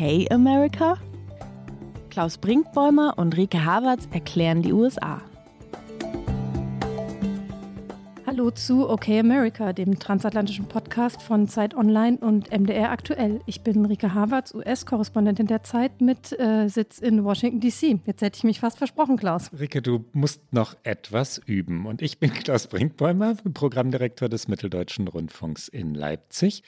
Okay America? Klaus Brinkbäumer und Rike Havertz erklären die USA. Hallo zu OK America, dem transatlantischen Podcast von Zeit Online und MDR aktuell. Ich bin Rike Havertz, US-Korrespondentin der Zeit mit äh, Sitz in Washington DC. Jetzt hätte ich mich fast versprochen, Klaus. Rike, du musst noch etwas üben. Und ich bin Klaus Brinkbäumer, Programmdirektor des Mitteldeutschen Rundfunks in Leipzig.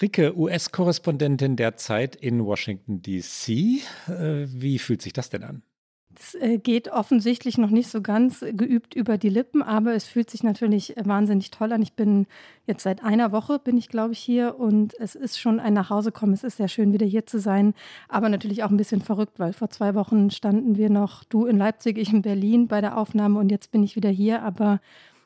Rike, US-Korrespondentin der Zeit in Washington, D.C. Äh, wie fühlt sich das denn an? Es äh, geht offensichtlich noch nicht so ganz geübt über die Lippen, aber es fühlt sich natürlich wahnsinnig toll an. Ich bin jetzt seit einer Woche, bin ich glaube ich hier und es ist schon ein Nachhausekommen. Es ist sehr schön, wieder hier zu sein, aber natürlich auch ein bisschen verrückt, weil vor zwei Wochen standen wir noch, du in Leipzig, ich in Berlin bei der Aufnahme und jetzt bin ich wieder hier. Aber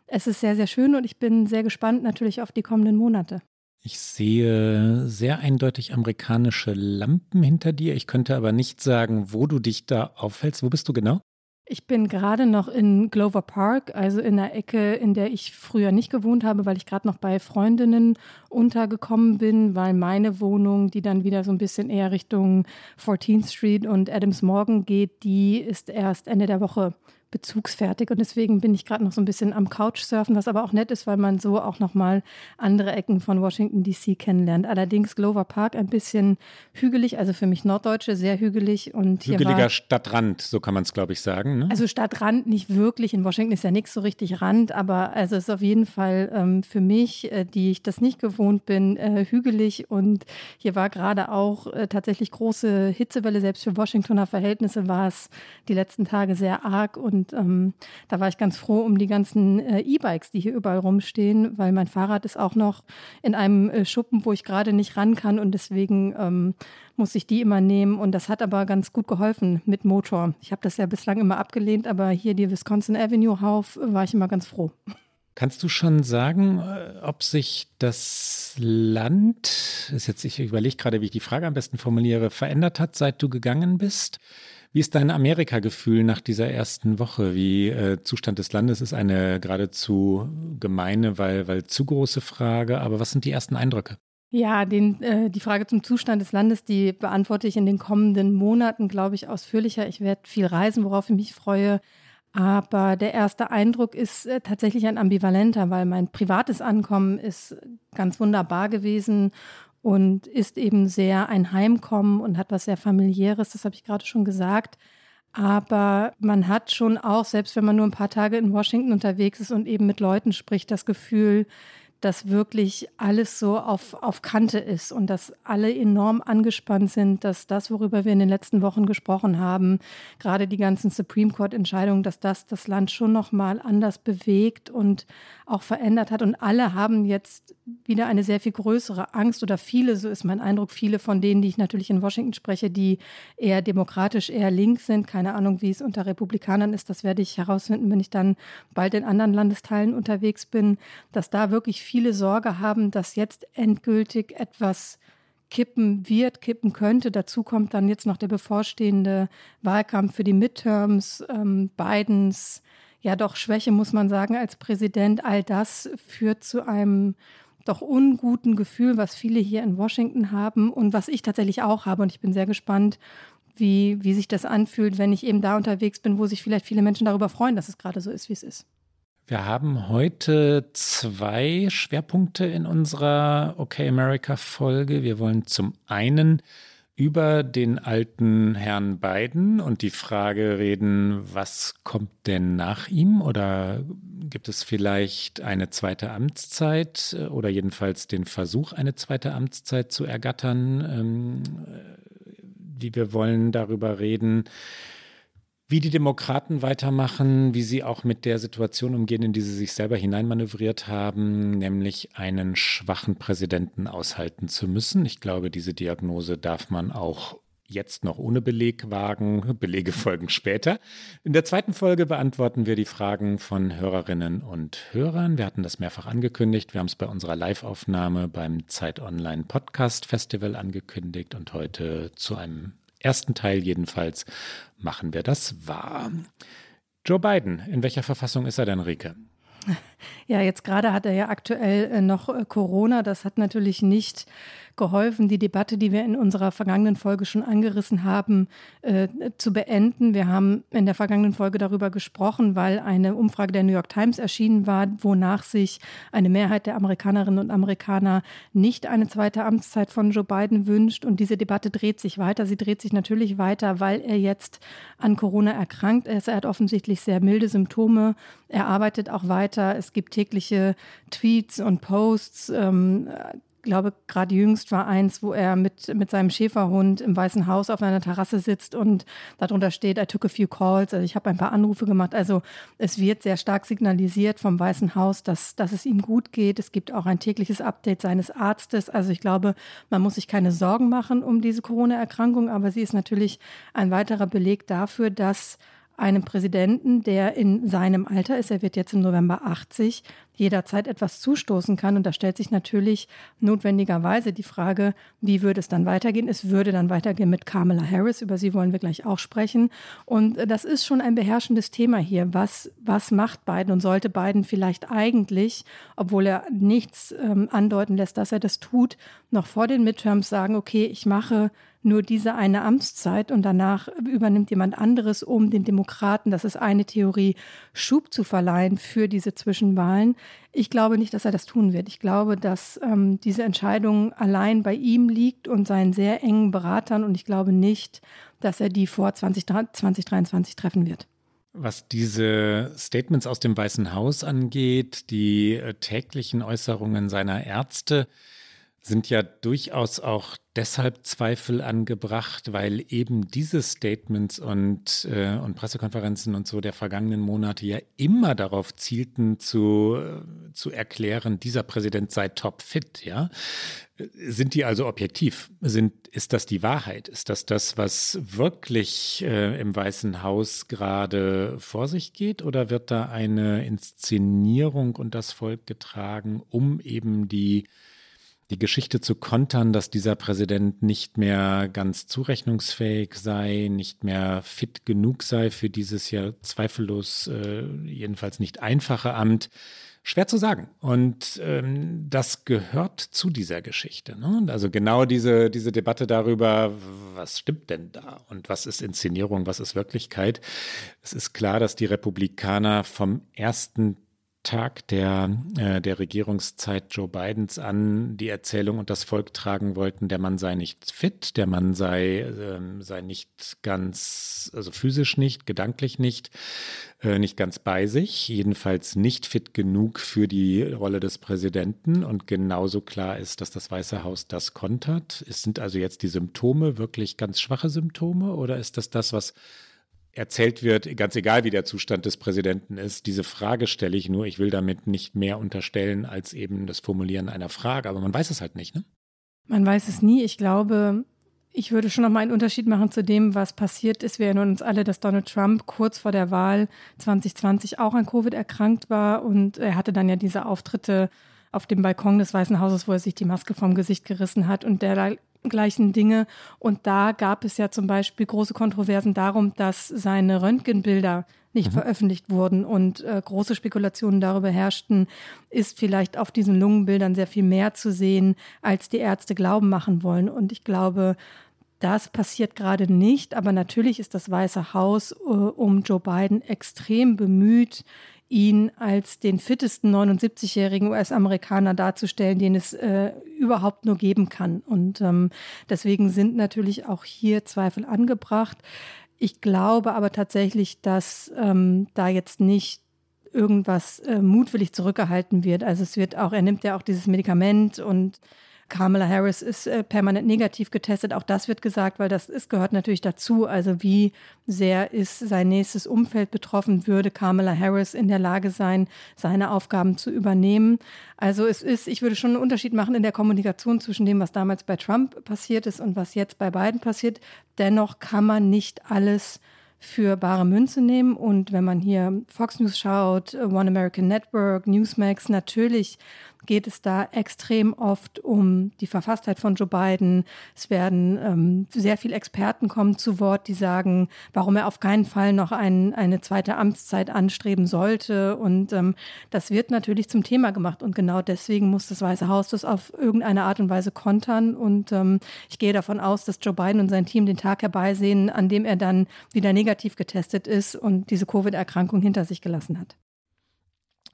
es ist sehr, sehr schön und ich bin sehr gespannt natürlich auf die kommenden Monate. Ich sehe sehr eindeutig amerikanische Lampen hinter dir. Ich könnte aber nicht sagen, wo du dich da aufhältst. Wo bist du genau? Ich bin gerade noch in Glover Park, also in der Ecke, in der ich früher nicht gewohnt habe, weil ich gerade noch bei Freundinnen untergekommen bin, weil meine Wohnung, die dann wieder so ein bisschen eher Richtung 14th Street und Adams Morgan geht, die ist erst Ende der Woche bezugsfertig und deswegen bin ich gerade noch so ein bisschen am Couchsurfen, was aber auch nett ist, weil man so auch noch mal andere Ecken von Washington DC kennenlernt. Allerdings Glover Park ein bisschen hügelig, also für mich Norddeutsche sehr hügelig und hügeliger war, Stadtrand, so kann man es glaube ich sagen. Ne? Also Stadtrand nicht wirklich. In Washington ist ja nichts so richtig Rand, aber also es ist auf jeden Fall ähm, für mich, äh, die ich das nicht gewohnt bin, äh, hügelig und hier war gerade auch äh, tatsächlich große Hitzewelle. Selbst für Washingtoner Verhältnisse war es die letzten Tage sehr arg und und ähm, da war ich ganz froh um die ganzen äh, E-Bikes, die hier überall rumstehen, weil mein Fahrrad ist auch noch in einem äh, Schuppen, wo ich gerade nicht ran kann und deswegen ähm, muss ich die immer nehmen. Und das hat aber ganz gut geholfen mit Motor. Ich habe das ja bislang immer abgelehnt, aber hier die Wisconsin Avenue Hauf war ich immer ganz froh. Kannst du schon sagen, äh, ob sich das Land, ist jetzt, ich überlege gerade, wie ich die Frage am besten formuliere, verändert hat, seit du gegangen bist? Wie ist dein Amerika-Gefühl nach dieser ersten Woche? Wie äh, Zustand des Landes ist eine geradezu gemeine, weil, weil zu große Frage. Aber was sind die ersten Eindrücke? Ja, den, äh, die Frage zum Zustand des Landes, die beantworte ich in den kommenden Monaten, glaube ich, ausführlicher. Ich werde viel reisen, worauf ich mich freue. Aber der erste Eindruck ist äh, tatsächlich ein ambivalenter, weil mein privates Ankommen ist ganz wunderbar gewesen und ist eben sehr ein Heimkommen und hat was sehr familiäres, das habe ich gerade schon gesagt. Aber man hat schon auch, selbst wenn man nur ein paar Tage in Washington unterwegs ist und eben mit Leuten spricht, das Gefühl, dass wirklich alles so auf, auf Kante ist und dass alle enorm angespannt sind, dass das, worüber wir in den letzten Wochen gesprochen haben, gerade die ganzen Supreme Court-Entscheidungen, dass das das Land schon nochmal anders bewegt und auch verändert hat. Und alle haben jetzt wieder eine sehr viel größere Angst oder viele, so ist mein Eindruck, viele von denen, die ich natürlich in Washington spreche, die eher demokratisch, eher links sind. Keine Ahnung, wie es unter Republikanern ist. Das werde ich herausfinden, wenn ich dann bald in anderen Landesteilen unterwegs bin, dass da wirklich viele Sorge haben, dass jetzt endgültig etwas kippen wird, kippen könnte. Dazu kommt dann jetzt noch der bevorstehende Wahlkampf für die Midterms, ähm, Bidens ja doch Schwäche, muss man sagen, als Präsident. All das führt zu einem doch unguten Gefühl, was viele hier in Washington haben und was ich tatsächlich auch habe. Und ich bin sehr gespannt, wie, wie sich das anfühlt, wenn ich eben da unterwegs bin, wo sich vielleicht viele Menschen darüber freuen, dass es gerade so ist, wie es ist. Wir haben heute zwei Schwerpunkte in unserer OK America Folge. Wir wollen zum einen über den alten Herrn Biden und die Frage reden, was kommt denn nach ihm oder gibt es vielleicht eine zweite Amtszeit oder jedenfalls den Versuch, eine zweite Amtszeit zu ergattern? Ähm, wie wir wollen darüber reden, wie die Demokraten weitermachen, wie sie auch mit der Situation umgehen, in die sie sich selber hineinmanövriert haben, nämlich einen schwachen Präsidenten aushalten zu müssen. Ich glaube, diese Diagnose darf man auch jetzt noch ohne Beleg wagen. Belege folgen später. In der zweiten Folge beantworten wir die Fragen von Hörerinnen und Hörern. Wir hatten das mehrfach angekündigt. Wir haben es bei unserer Live-Aufnahme beim Zeit Online Podcast Festival angekündigt und heute zu einem ersten Teil jedenfalls machen wir das wahr. Joe Biden, in welcher Verfassung ist er denn, Rike? Ja, jetzt gerade hat er ja aktuell äh, noch äh, Corona. Das hat natürlich nicht geholfen, die Debatte, die wir in unserer vergangenen Folge schon angerissen haben, äh, zu beenden. Wir haben in der vergangenen Folge darüber gesprochen, weil eine Umfrage der New York Times erschienen war, wonach sich eine Mehrheit der Amerikanerinnen und Amerikaner nicht eine zweite Amtszeit von Joe Biden wünscht. Und diese Debatte dreht sich weiter. Sie dreht sich natürlich weiter, weil er jetzt an Corona erkrankt ist. Er hat offensichtlich sehr milde Symptome. Er arbeitet auch weiter. Es gibt tägliche Tweets und Posts, ähm, glaube, gerade jüngst war eins, wo er mit, mit seinem Schäferhund im Weißen Haus auf einer Terrasse sitzt und darunter steht, I took a few calls. Also ich habe ein paar Anrufe gemacht. Also es wird sehr stark signalisiert vom Weißen Haus, dass, dass es ihm gut geht. Es gibt auch ein tägliches Update seines Arztes. Also ich glaube, man muss sich keine Sorgen machen um diese Corona-Erkrankung, aber sie ist natürlich ein weiterer Beleg dafür, dass einem Präsidenten, der in seinem Alter ist, er wird jetzt im November 80, jederzeit etwas zustoßen kann. Und da stellt sich natürlich notwendigerweise die Frage, wie würde es dann weitergehen? Es würde dann weitergehen mit Kamala Harris, über sie wollen wir gleich auch sprechen. Und das ist schon ein beherrschendes Thema hier. Was, was macht Biden und sollte Biden vielleicht eigentlich, obwohl er nichts ähm, andeuten lässt, dass er das tut, noch vor den Midterms sagen, okay, ich mache nur diese eine Amtszeit und danach übernimmt jemand anderes, um den Demokraten, das ist eine Theorie, Schub zu verleihen für diese Zwischenwahlen. Ich glaube nicht, dass er das tun wird. Ich glaube, dass ähm, diese Entscheidung allein bei ihm liegt und seinen sehr engen Beratern und ich glaube nicht, dass er die vor 20, 2023 treffen wird. Was diese Statements aus dem Weißen Haus angeht, die äh, täglichen Äußerungen seiner Ärzte, sind ja durchaus auch deshalb Zweifel angebracht, weil eben diese Statements und, äh, und Pressekonferenzen und so der vergangenen Monate ja immer darauf zielten, zu, äh, zu erklären, dieser Präsident sei topfit, ja. Sind die also objektiv? Sind, ist das die Wahrheit? Ist das das, was wirklich äh, im Weißen Haus gerade vor sich geht? Oder wird da eine Inszenierung und das Volk getragen, um eben die die Geschichte zu kontern, dass dieser Präsident nicht mehr ganz zurechnungsfähig sei, nicht mehr fit genug sei für dieses ja zweifellos äh, jedenfalls nicht einfache Amt. Schwer zu sagen. Und ähm, das gehört zu dieser Geschichte. Ne? Also genau diese, diese Debatte darüber, was stimmt denn da und was ist Inszenierung, was ist Wirklichkeit. Es ist klar, dass die Republikaner vom ersten Tag der, äh, der Regierungszeit Joe Bidens an die Erzählung und das Volk tragen wollten, der Mann sei nicht fit, der Mann sei, äh, sei nicht ganz, also physisch nicht, gedanklich nicht, äh, nicht ganz bei sich, jedenfalls nicht fit genug für die Rolle des Präsidenten. Und genauso klar ist, dass das Weiße Haus das kontert. Es sind also jetzt die Symptome wirklich ganz schwache Symptome oder ist das das, was erzählt wird, ganz egal wie der Zustand des Präsidenten ist, diese Frage stelle ich nur, ich will damit nicht mehr unterstellen als eben das Formulieren einer Frage, aber man weiß es halt nicht, ne? Man weiß es nie. Ich glaube, ich würde schon noch mal einen Unterschied machen zu dem, was passiert ist. Wir erinnern uns alle, dass Donald Trump kurz vor der Wahl 2020 auch an Covid erkrankt war und er hatte dann ja diese Auftritte auf dem Balkon des Weißen Hauses, wo er sich die Maske vom Gesicht gerissen hat und der gleichen Dinge. Und da gab es ja zum Beispiel große Kontroversen darum, dass seine Röntgenbilder nicht mhm. veröffentlicht wurden und äh, große Spekulationen darüber herrschten, ist vielleicht auf diesen Lungenbildern sehr viel mehr zu sehen, als die Ärzte glauben machen wollen. Und ich glaube, das passiert gerade nicht, aber natürlich ist das Weiße Haus äh, um Joe Biden extrem bemüht, ihn als den fittesten 79-jährigen US-Amerikaner darzustellen, den es äh, überhaupt nur geben kann. Und ähm, deswegen sind natürlich auch hier Zweifel angebracht. Ich glaube aber tatsächlich, dass ähm, da jetzt nicht irgendwas äh, mutwillig zurückgehalten wird. Also es wird auch, er nimmt ja auch dieses Medikament und Kamala Harris ist äh, permanent negativ getestet. Auch das wird gesagt, weil das ist, gehört natürlich dazu. Also wie sehr ist sein nächstes Umfeld betroffen? Würde Kamala Harris in der Lage sein, seine Aufgaben zu übernehmen? Also es ist, ich würde schon einen Unterschied machen in der Kommunikation zwischen dem, was damals bei Trump passiert ist und was jetzt bei Biden passiert. Dennoch kann man nicht alles für bare Münze nehmen. Und wenn man hier Fox News schaut, One American Network, Newsmax, natürlich geht es da extrem oft um die Verfasstheit von Joe Biden. Es werden ähm, sehr viele Experten kommen zu Wort, die sagen, warum er auf keinen Fall noch ein, eine zweite Amtszeit anstreben sollte. Und ähm, das wird natürlich zum Thema gemacht. Und genau deswegen muss das Weiße Haus das auf irgendeine Art und Weise kontern. Und ähm, ich gehe davon aus, dass Joe Biden und sein Team den Tag herbeisehen, an dem er dann wieder negativ getestet ist und diese Covid-Erkrankung hinter sich gelassen hat.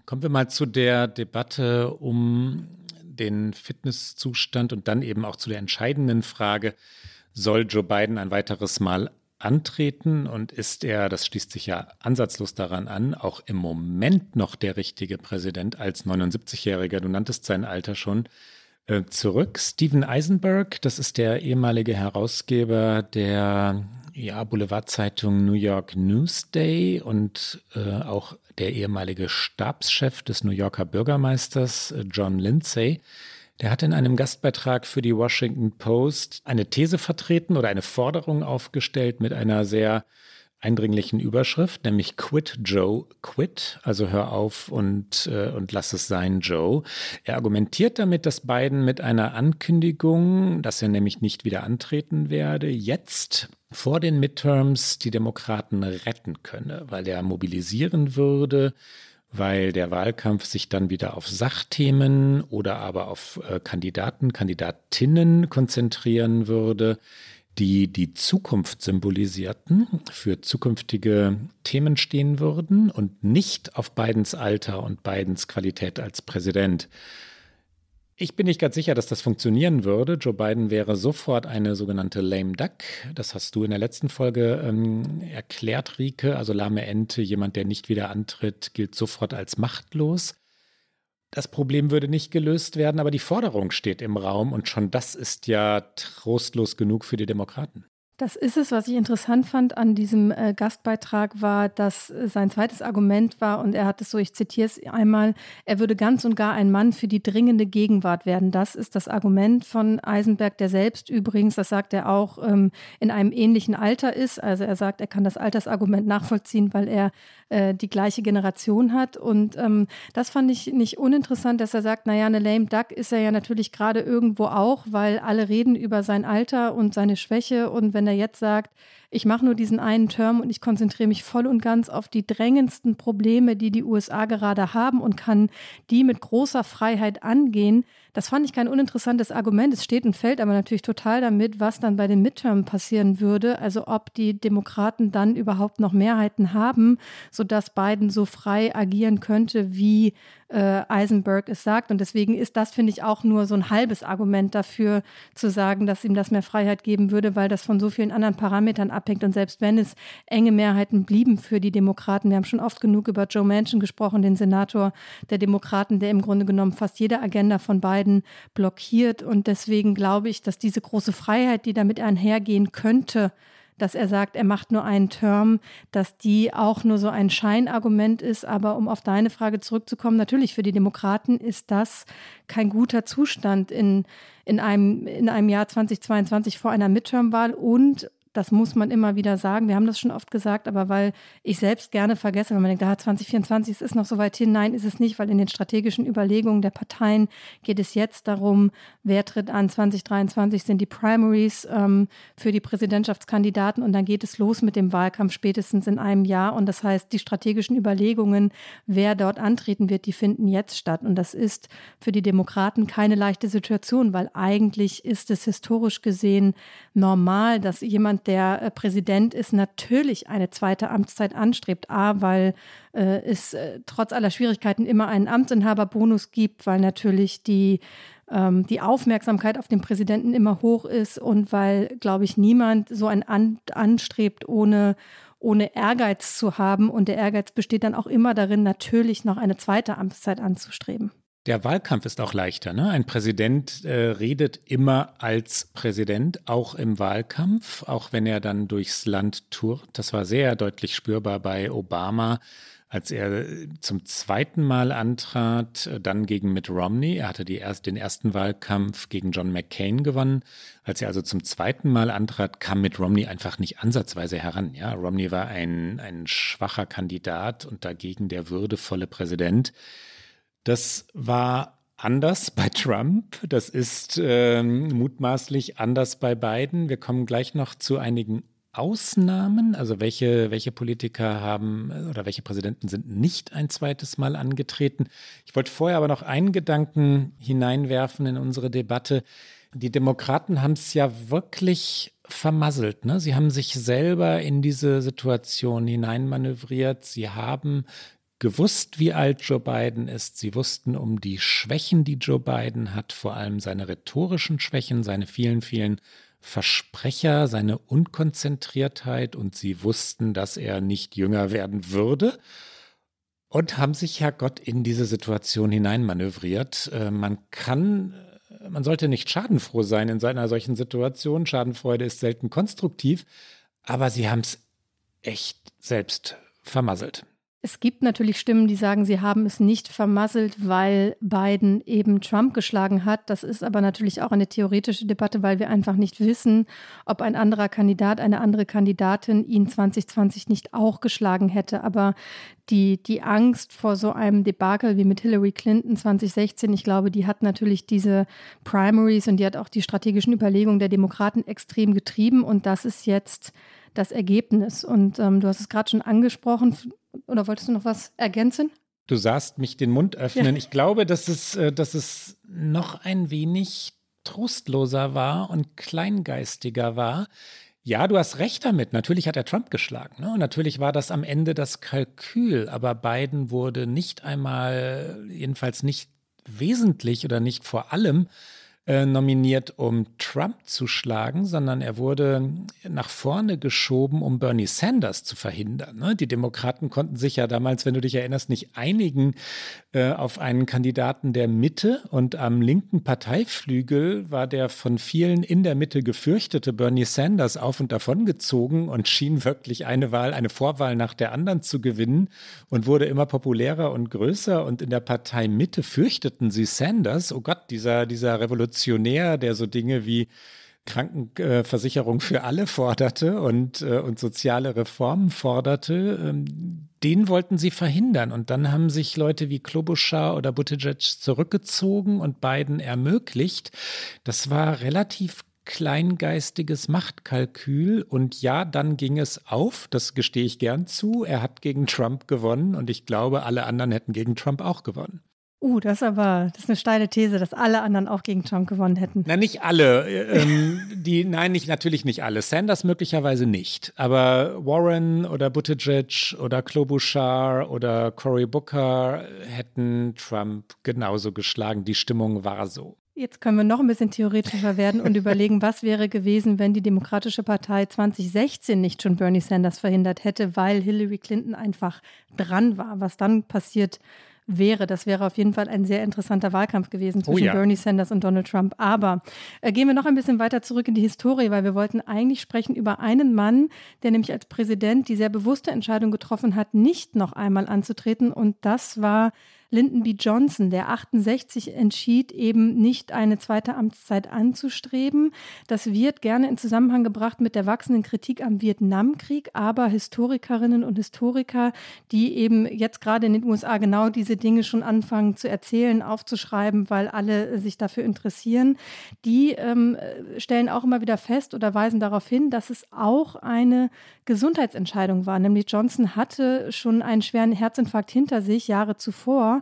Kommen wir mal zu der Debatte um den Fitnesszustand und dann eben auch zu der entscheidenden Frage, soll Joe Biden ein weiteres Mal antreten und ist er, das schließt sich ja ansatzlos daran an, auch im Moment noch der richtige Präsident als 79-Jähriger, du nanntest sein Alter schon, äh, zurück. Steven Eisenberg, das ist der ehemalige Herausgeber der ja, Boulevardzeitung New York Newsday und äh, auch der ehemalige Stabschef des New Yorker Bürgermeisters äh, John Lindsay. Der hat in einem Gastbeitrag für die Washington Post eine These vertreten oder eine Forderung aufgestellt mit einer sehr eindringlichen Überschrift, nämlich Quit Joe, quit, also hör auf und, äh, und lass es sein, Joe. Er argumentiert damit, dass Biden mit einer Ankündigung, dass er nämlich nicht wieder antreten werde, jetzt vor den Midterms die Demokraten retten könne, weil er mobilisieren würde, weil der Wahlkampf sich dann wieder auf Sachthemen oder aber auf äh, Kandidaten, Kandidatinnen konzentrieren würde, die die Zukunft symbolisierten, für zukünftige Themen stehen würden und nicht auf Bidens Alter und Bidens Qualität als Präsident. Ich bin nicht ganz sicher, dass das funktionieren würde. Joe Biden wäre sofort eine sogenannte lame duck. Das hast du in der letzten Folge ähm, erklärt, Rike. Also lahme Ente, jemand, der nicht wieder antritt, gilt sofort als machtlos. Das Problem würde nicht gelöst werden, aber die Forderung steht im Raum und schon das ist ja trostlos genug für die Demokraten. Das ist es, was ich interessant fand an diesem äh, Gastbeitrag, war, dass äh, sein zweites Argument war, und er hat es so, ich zitiere es einmal, er würde ganz und gar ein Mann für die dringende Gegenwart werden. Das ist das Argument von Eisenberg, der selbst übrigens, das sagt er auch, ähm, in einem ähnlichen Alter ist. Also er sagt, er kann das Altersargument nachvollziehen, weil er äh, die gleiche Generation hat. Und ähm, das fand ich nicht uninteressant, dass er sagt, naja, eine lame duck ist er ja natürlich gerade irgendwo auch, weil alle reden über sein Alter und seine Schwäche. Und wenn er jetzt sagt, ich mache nur diesen einen Term und ich konzentriere mich voll und ganz auf die drängendsten Probleme, die die USA gerade haben und kann die mit großer Freiheit angehen. Das fand ich kein uninteressantes Argument. Es steht und fällt aber natürlich total damit, was dann bei den Midterm passieren würde. Also ob die Demokraten dann überhaupt noch Mehrheiten haben, sodass Biden so frei agieren könnte, wie äh, Eisenberg es sagt. Und deswegen ist das, finde ich, auch nur so ein halbes Argument dafür zu sagen, dass ihm das mehr Freiheit geben würde, weil das von so vielen anderen Parametern abhängt. Und selbst wenn es enge Mehrheiten blieben für die Demokraten, wir haben schon oft genug über Joe Manchin gesprochen, den Senator der Demokraten, der im Grunde genommen fast jede Agenda von Biden blockiert. Und deswegen glaube ich, dass diese große Freiheit, die damit einhergehen könnte, dass er sagt, er macht nur einen Term, dass die auch nur so ein Scheinargument ist. Aber um auf deine Frage zurückzukommen, natürlich für die Demokraten ist das kein guter Zustand in, in, einem, in einem Jahr 2022 vor einer Midterm-Wahl und das muss man immer wieder sagen. Wir haben das schon oft gesagt, aber weil ich selbst gerne vergesse, wenn man denkt, ah, 2024, es ist noch so weit hin. Nein, ist es nicht, weil in den strategischen Überlegungen der Parteien geht es jetzt darum, wer tritt an. 2023 sind die Primaries ähm, für die Präsidentschaftskandidaten und dann geht es los mit dem Wahlkampf spätestens in einem Jahr. Und das heißt, die strategischen Überlegungen, wer dort antreten wird, die finden jetzt statt. Und das ist für die Demokraten keine leichte Situation, weil eigentlich ist es historisch gesehen normal, dass jemand der äh, Präsident ist, natürlich eine zweite Amtszeit anstrebt. A, weil äh, es äh, trotz aller Schwierigkeiten immer einen Amtsinhaberbonus gibt, weil natürlich die ähm, die Aufmerksamkeit auf den Präsidenten immer hoch ist und weil, glaube ich, niemand so ein Amt anstrebt, ohne, ohne Ehrgeiz zu haben. Und der Ehrgeiz besteht dann auch immer darin, natürlich noch eine zweite Amtszeit anzustreben. Der Wahlkampf ist auch leichter. Ne? Ein Präsident äh, redet immer als Präsident, auch im Wahlkampf, auch wenn er dann durchs Land tourt. Das war sehr deutlich spürbar bei Obama, als er zum zweiten Mal antrat, äh, dann gegen Mitt Romney. Er hatte erst, den ersten Wahlkampf gegen John McCain gewonnen. Als er also zum zweiten Mal antrat, kam Mitt Romney einfach nicht ansatzweise heran. Ja, Romney war ein, ein schwacher Kandidat und dagegen der würdevolle Präsident. Das war anders bei Trump. Das ist ähm, mutmaßlich anders bei Biden. Wir kommen gleich noch zu einigen Ausnahmen, also welche, welche Politiker haben oder welche Präsidenten sind nicht ein zweites Mal angetreten. Ich wollte vorher aber noch einen Gedanken hineinwerfen in unsere Debatte. Die Demokraten haben es ja wirklich vermasselt. Ne? Sie haben sich selber in diese Situation hineinmanövriert. Sie haben gewusst, wie alt Joe Biden ist. Sie wussten um die Schwächen, die Joe Biden hat, vor allem seine rhetorischen Schwächen, seine vielen, vielen Versprecher, seine Unkonzentriertheit und sie wussten, dass er nicht jünger werden würde und haben sich ja Gott in diese Situation hineinmanövriert. Äh, man kann, äh, man sollte nicht schadenfroh sein in einer solchen Situation. Schadenfreude ist selten konstruktiv, aber sie haben es echt selbst vermasselt. Es gibt natürlich Stimmen, die sagen, sie haben es nicht vermasselt, weil Biden eben Trump geschlagen hat. Das ist aber natürlich auch eine theoretische Debatte, weil wir einfach nicht wissen, ob ein anderer Kandidat, eine andere Kandidatin ihn 2020 nicht auch geschlagen hätte. Aber die, die Angst vor so einem Debakel wie mit Hillary Clinton 2016, ich glaube, die hat natürlich diese Primaries und die hat auch die strategischen Überlegungen der Demokraten extrem getrieben. Und das ist jetzt das Ergebnis. Und ähm, du hast es gerade schon angesprochen, oder wolltest du noch was ergänzen? Du sahst mich den Mund öffnen. Ja. Ich glaube, dass es, äh, dass es noch ein wenig trostloser war und kleingeistiger war. Ja, du hast recht damit. Natürlich hat er Trump geschlagen. Ne? Und natürlich war das am Ende das Kalkül. Aber Biden wurde nicht einmal, jedenfalls nicht wesentlich oder nicht vor allem äh, nominiert, um Trump zu schlagen, sondern er wurde nach vorne geschoben, um Bernie Sanders zu verhindern. Ne? Die Demokraten konnten sich ja damals, wenn du dich erinnerst, nicht einigen äh, auf einen Kandidaten der Mitte und am linken Parteiflügel war der von vielen in der Mitte gefürchtete Bernie Sanders auf und davon gezogen und schien wirklich eine Wahl, eine Vorwahl nach der anderen zu gewinnen und wurde immer populärer und größer und in der Partei Mitte fürchteten sie Sanders. Oh Gott, dieser, dieser Revolution Revolutionär, der so Dinge wie Krankenversicherung für alle forderte und, äh, und soziale Reformen forderte, ähm, den wollten sie verhindern. Und dann haben sich Leute wie Klobuchar oder Buttigieg zurückgezogen und Biden ermöglicht. Das war relativ kleingeistiges Machtkalkül. Und ja, dann ging es auf, das gestehe ich gern zu. Er hat gegen Trump gewonnen und ich glaube, alle anderen hätten gegen Trump auch gewonnen. Uh, das ist aber, das ist eine steile These, dass alle anderen auch gegen Trump gewonnen hätten. Na, nicht alle. Ähm, die, nein, nicht, natürlich nicht alle. Sanders möglicherweise nicht. Aber Warren oder Buttigieg oder Klobuchar oder Cory Booker hätten Trump genauso geschlagen. Die Stimmung war so. Jetzt können wir noch ein bisschen theoretischer werden und überlegen, was wäre gewesen, wenn die Demokratische Partei 2016 nicht schon Bernie Sanders verhindert hätte, weil Hillary Clinton einfach dran war. Was dann passiert wäre. Das wäre auf jeden Fall ein sehr interessanter Wahlkampf gewesen oh zwischen oh ja. Bernie Sanders und Donald Trump. Aber äh, gehen wir noch ein bisschen weiter zurück in die Historie, weil wir wollten eigentlich sprechen über einen Mann, der nämlich als Präsident die sehr bewusste Entscheidung getroffen hat, nicht noch einmal anzutreten. Und das war Lyndon B. Johnson, der 68 entschied, eben nicht eine zweite Amtszeit anzustreben. Das wird gerne in Zusammenhang gebracht mit der wachsenden Kritik am Vietnamkrieg, aber Historikerinnen und Historiker, die eben jetzt gerade in den USA genau diese Dinge schon anfangen zu erzählen, aufzuschreiben, weil alle sich dafür interessieren, die ähm, stellen auch immer wieder fest oder weisen darauf hin, dass es auch eine Gesundheitsentscheidung war. Nämlich Johnson hatte schon einen schweren Herzinfarkt hinter sich Jahre zuvor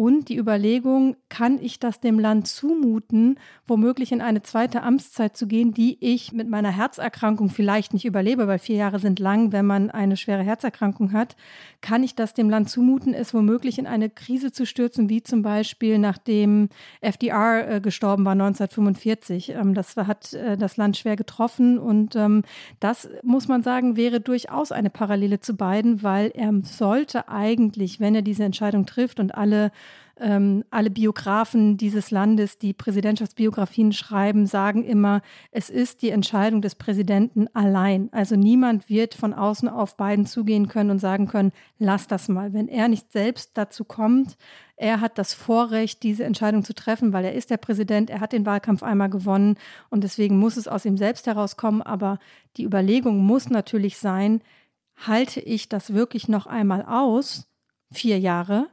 und die Überlegung, kann ich das dem Land zumuten, womöglich in eine zweite Amtszeit zu gehen, die ich mit meiner Herzerkrankung vielleicht nicht überlebe, weil vier Jahre sind lang, wenn man eine schwere Herzerkrankung hat. Kann ich das dem Land zumuten, es womöglich in eine Krise zu stürzen, wie zum Beispiel nachdem FDR äh, gestorben war 1945. Ähm, das hat äh, das Land schwer getroffen und ähm, das muss man sagen, wäre durchaus eine Parallele zu beiden, weil er sollte eigentlich, wenn er diese Entscheidung trifft und alle ähm, alle Biografen dieses Landes, die Präsidentschaftsbiografien schreiben, sagen immer, es ist die Entscheidung des Präsidenten allein. Also niemand wird von außen auf Biden zugehen können und sagen können, lass das mal. Wenn er nicht selbst dazu kommt, er hat das Vorrecht, diese Entscheidung zu treffen, weil er ist der Präsident, er hat den Wahlkampf einmal gewonnen und deswegen muss es aus ihm selbst herauskommen. Aber die Überlegung muss natürlich sein, halte ich das wirklich noch einmal aus, vier Jahre,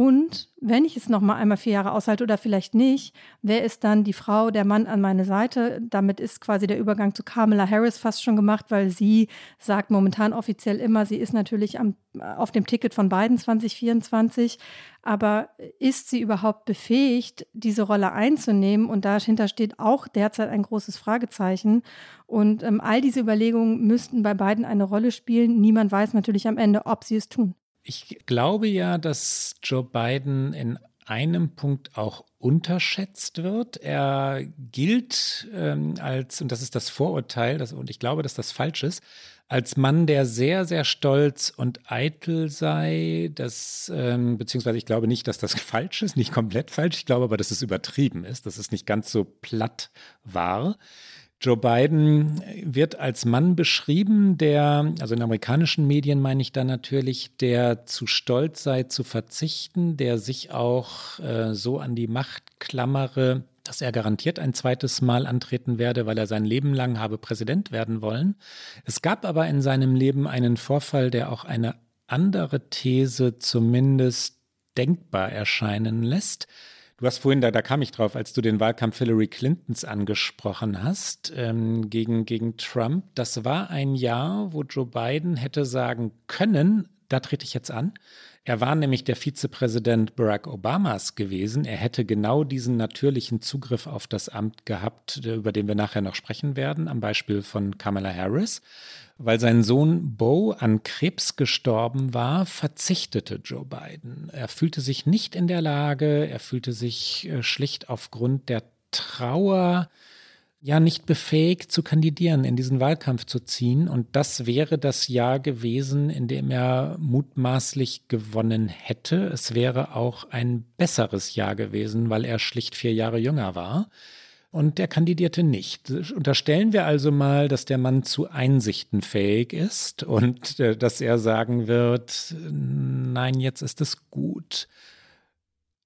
Und wenn ich es noch mal einmal vier Jahre aushalte oder vielleicht nicht, wer ist dann die Frau, der Mann an meine Seite? Damit ist quasi der Übergang zu Kamala Harris fast schon gemacht, weil sie sagt momentan offiziell immer, sie ist natürlich am, auf dem Ticket von Biden 2024. Aber ist sie überhaupt befähigt, diese Rolle einzunehmen? Und dahinter steht auch derzeit ein großes Fragezeichen. Und ähm, all diese Überlegungen müssten bei beiden eine Rolle spielen. Niemand weiß natürlich am Ende, ob sie es tun. Ich glaube ja, dass Joe Biden in einem Punkt auch unterschätzt wird. Er gilt ähm, als, und das ist das Vorurteil, das, und ich glaube, dass das falsch ist, als Mann, der sehr, sehr stolz und eitel sei, das, ähm, beziehungsweise ich glaube nicht, dass das falsch ist, nicht komplett falsch, ich glaube aber, dass es übertrieben ist, dass es nicht ganz so platt war. Joe Biden wird als Mann beschrieben, der, also in amerikanischen Medien meine ich da natürlich, der zu stolz sei zu verzichten, der sich auch äh, so an die Macht klammere, dass er garantiert ein zweites Mal antreten werde, weil er sein Leben lang habe Präsident werden wollen. Es gab aber in seinem Leben einen Vorfall, der auch eine andere These zumindest denkbar erscheinen lässt. Du hast vorhin, da, da kam ich drauf, als du den Wahlkampf Hillary Clintons angesprochen hast, ähm, gegen, gegen Trump. Das war ein Jahr, wo Joe Biden hätte sagen können, da trete ich jetzt an. Er war nämlich der Vizepräsident Barack Obamas gewesen. Er hätte genau diesen natürlichen Zugriff auf das Amt gehabt, über den wir nachher noch sprechen werden, am Beispiel von Kamala Harris. Weil sein Sohn Bo an Krebs gestorben war, verzichtete Joe Biden. Er fühlte sich nicht in der Lage, er fühlte sich äh, schlicht aufgrund der Trauer ja nicht befähigt zu kandidieren, in diesen Wahlkampf zu ziehen. Und das wäre das Jahr gewesen, in dem er mutmaßlich gewonnen hätte. Es wäre auch ein besseres Jahr gewesen, weil er schlicht vier Jahre jünger war und der kandidierte nicht. Unterstellen wir also mal, dass der Mann zu Einsichten fähig ist und äh, dass er sagen wird, nein, jetzt ist es gut.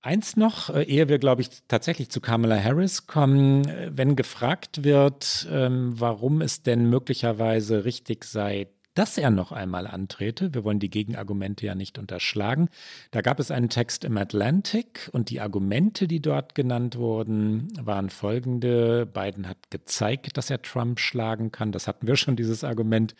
Eins noch, äh, ehe wir, glaube ich, tatsächlich zu Kamala Harris kommen, äh, wenn gefragt wird, ähm, warum es denn möglicherweise richtig sei, dass er noch einmal antrete. Wir wollen die Gegenargumente ja nicht unterschlagen. Da gab es einen Text im Atlantic und die Argumente, die dort genannt wurden, waren folgende. Biden hat gezeigt, dass er Trump schlagen kann. Das hatten wir schon, dieses Argument.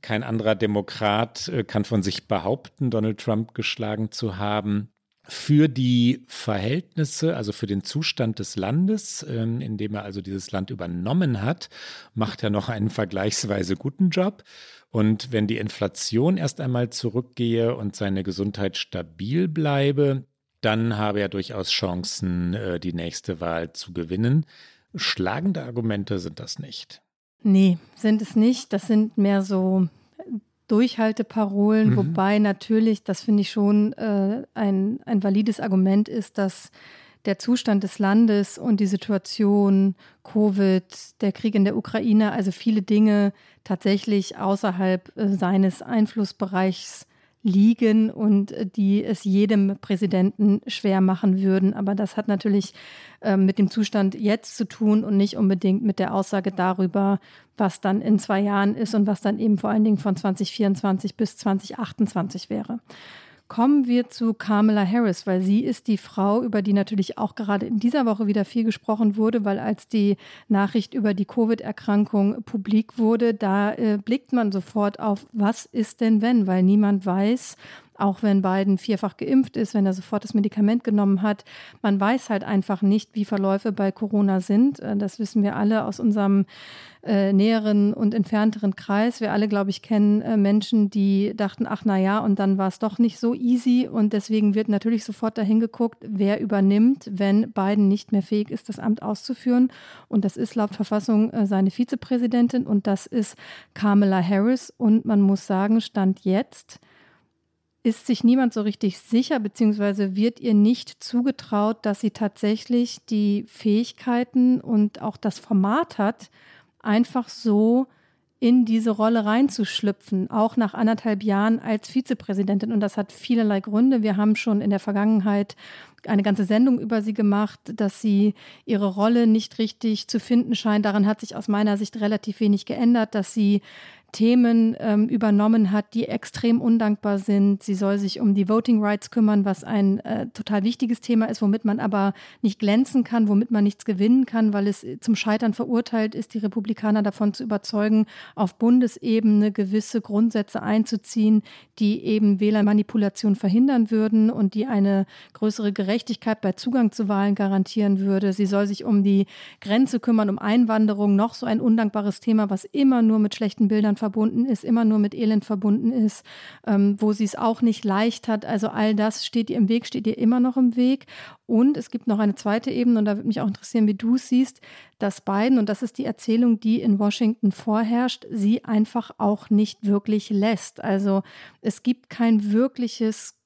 Kein anderer Demokrat äh, kann von sich behaupten, Donald Trump geschlagen zu haben für die Verhältnisse, also für den Zustand des Landes, ähm, in dem er also dieses Land übernommen hat, macht er noch einen vergleichsweise guten Job. Und wenn die Inflation erst einmal zurückgehe und seine Gesundheit stabil bleibe, dann habe er durchaus Chancen, äh, die nächste Wahl zu gewinnen. Schlagende Argumente sind das nicht. Nee, sind es nicht. Das sind mehr so Durchhalteparolen, mhm. wobei natürlich, das finde ich schon äh, ein, ein valides Argument ist, dass der Zustand des Landes und die Situation, Covid, der Krieg in der Ukraine, also viele Dinge tatsächlich außerhalb äh, seines Einflussbereichs liegen und äh, die es jedem Präsidenten schwer machen würden. Aber das hat natürlich äh, mit dem Zustand jetzt zu tun und nicht unbedingt mit der Aussage darüber, was dann in zwei Jahren ist und was dann eben vor allen Dingen von 2024 bis 2028 wäre. Kommen wir zu Kamala Harris, weil sie ist die Frau, über die natürlich auch gerade in dieser Woche wieder viel gesprochen wurde, weil als die Nachricht über die Covid-Erkrankung publik wurde, da äh, blickt man sofort auf, was ist denn wenn, weil niemand weiß, auch wenn Biden vierfach geimpft ist, wenn er sofort das Medikament genommen hat. Man weiß halt einfach nicht, wie Verläufe bei Corona sind. Äh, das wissen wir alle aus unserem äh, näheren und entfernteren Kreis. Wir alle, glaube ich, kennen äh, Menschen, die dachten, ach na ja, und dann war es doch nicht so easy. Und deswegen wird natürlich sofort dahin geguckt, wer übernimmt, wenn Biden nicht mehr fähig ist, das Amt auszuführen. Und das ist laut Verfassung äh, seine Vizepräsidentin und das ist Kamala Harris. Und man muss sagen, Stand jetzt ist sich niemand so richtig sicher, beziehungsweise wird ihr nicht zugetraut, dass sie tatsächlich die Fähigkeiten und auch das Format hat, einfach so in diese Rolle reinzuschlüpfen, auch nach anderthalb Jahren als Vizepräsidentin. Und das hat vielerlei Gründe. Wir haben schon in der Vergangenheit eine ganze Sendung über sie gemacht, dass sie ihre Rolle nicht richtig zu finden scheint. Daran hat sich aus meiner Sicht relativ wenig geändert, dass sie Themen ähm, übernommen hat, die extrem undankbar sind. Sie soll sich um die Voting Rights kümmern, was ein äh, total wichtiges Thema ist, womit man aber nicht glänzen kann, womit man nichts gewinnen kann, weil es zum Scheitern verurteilt ist, die Republikaner davon zu überzeugen, auf Bundesebene gewisse Grundsätze einzuziehen, die eben Wählermanipulation verhindern würden und die eine größere Gerechtigkeit bei Zugang zu Wahlen garantieren würde. Sie soll sich um die Grenze kümmern, um Einwanderung, noch so ein undankbares Thema, was immer nur mit schlechten Bildern verbunden ist, immer nur mit Elend verbunden ist, ähm, wo sie es auch nicht leicht hat. Also all das steht ihr im Weg, steht ihr immer noch im Weg. Und es gibt noch eine zweite Ebene, und da würde mich auch interessieren, wie du es siehst, dass Biden, und das ist die Erzählung, die in Washington vorherrscht, sie einfach auch nicht wirklich lässt. Also es gibt kein wirkliches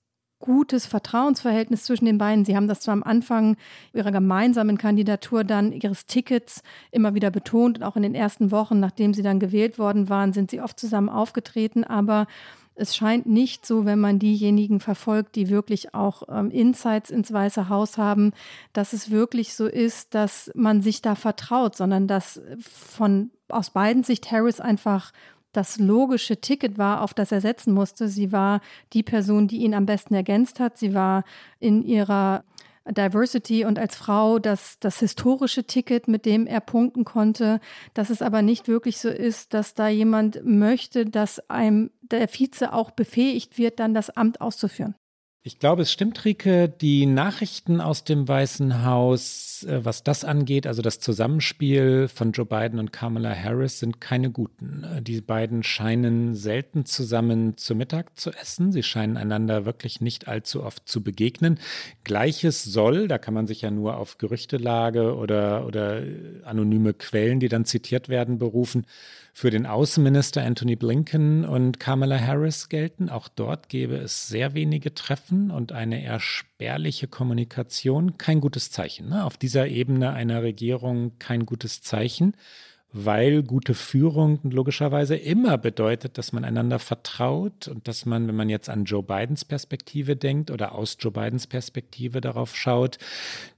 gutes Vertrauensverhältnis zwischen den beiden. Sie haben das zwar am Anfang ihrer gemeinsamen Kandidatur dann ihres Tickets immer wieder betont und auch in den ersten Wochen, nachdem sie dann gewählt worden waren, sind sie oft zusammen aufgetreten, aber es scheint nicht so, wenn man diejenigen verfolgt, die wirklich auch ähm, Insights ins Weiße Haus haben, dass es wirklich so ist, dass man sich da vertraut, sondern dass von aus beiden Sicht Harris einfach das logische Ticket war, auf das er setzen musste. Sie war die Person, die ihn am besten ergänzt hat. Sie war in ihrer Diversity und als Frau das, das historische Ticket, mit dem er punkten konnte, dass es aber nicht wirklich so ist, dass da jemand möchte, dass einem der Vize auch befähigt wird, dann das Amt auszuführen. Ich glaube, es stimmt, Rike, die Nachrichten aus dem Weißen Haus, äh, was das angeht, also das Zusammenspiel von Joe Biden und Kamala Harris, sind keine guten. Äh, die beiden scheinen selten zusammen zu Mittag zu essen. Sie scheinen einander wirklich nicht allzu oft zu begegnen. Gleiches soll, da kann man sich ja nur auf Gerüchtelage oder, oder anonyme Quellen, die dann zitiert werden, berufen für den Außenminister Anthony Blinken und Kamala Harris gelten. Auch dort gäbe es sehr wenige Treffen und eine eher spärliche Kommunikation. Kein gutes Zeichen. Ne? Auf dieser Ebene einer Regierung kein gutes Zeichen weil gute Führung logischerweise immer bedeutet, dass man einander vertraut und dass man, wenn man jetzt an Joe Bidens Perspektive denkt oder aus Joe Bidens Perspektive darauf schaut,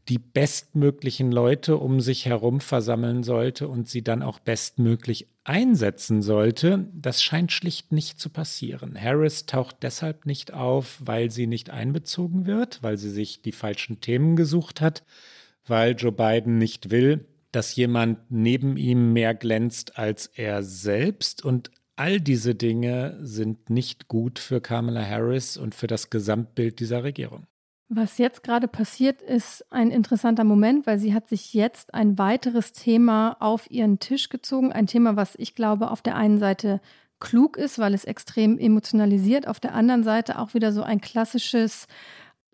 die bestmöglichen Leute um sich herum versammeln sollte und sie dann auch bestmöglich einsetzen sollte. Das scheint schlicht nicht zu passieren. Harris taucht deshalb nicht auf, weil sie nicht einbezogen wird, weil sie sich die falschen Themen gesucht hat, weil Joe Biden nicht will, dass jemand neben ihm mehr glänzt als er selbst. Und all diese Dinge sind nicht gut für Kamala Harris und für das Gesamtbild dieser Regierung. Was jetzt gerade passiert, ist ein interessanter Moment, weil sie hat sich jetzt ein weiteres Thema auf ihren Tisch gezogen. Ein Thema, was ich glaube, auf der einen Seite klug ist, weil es extrem emotionalisiert, auf der anderen Seite auch wieder so ein klassisches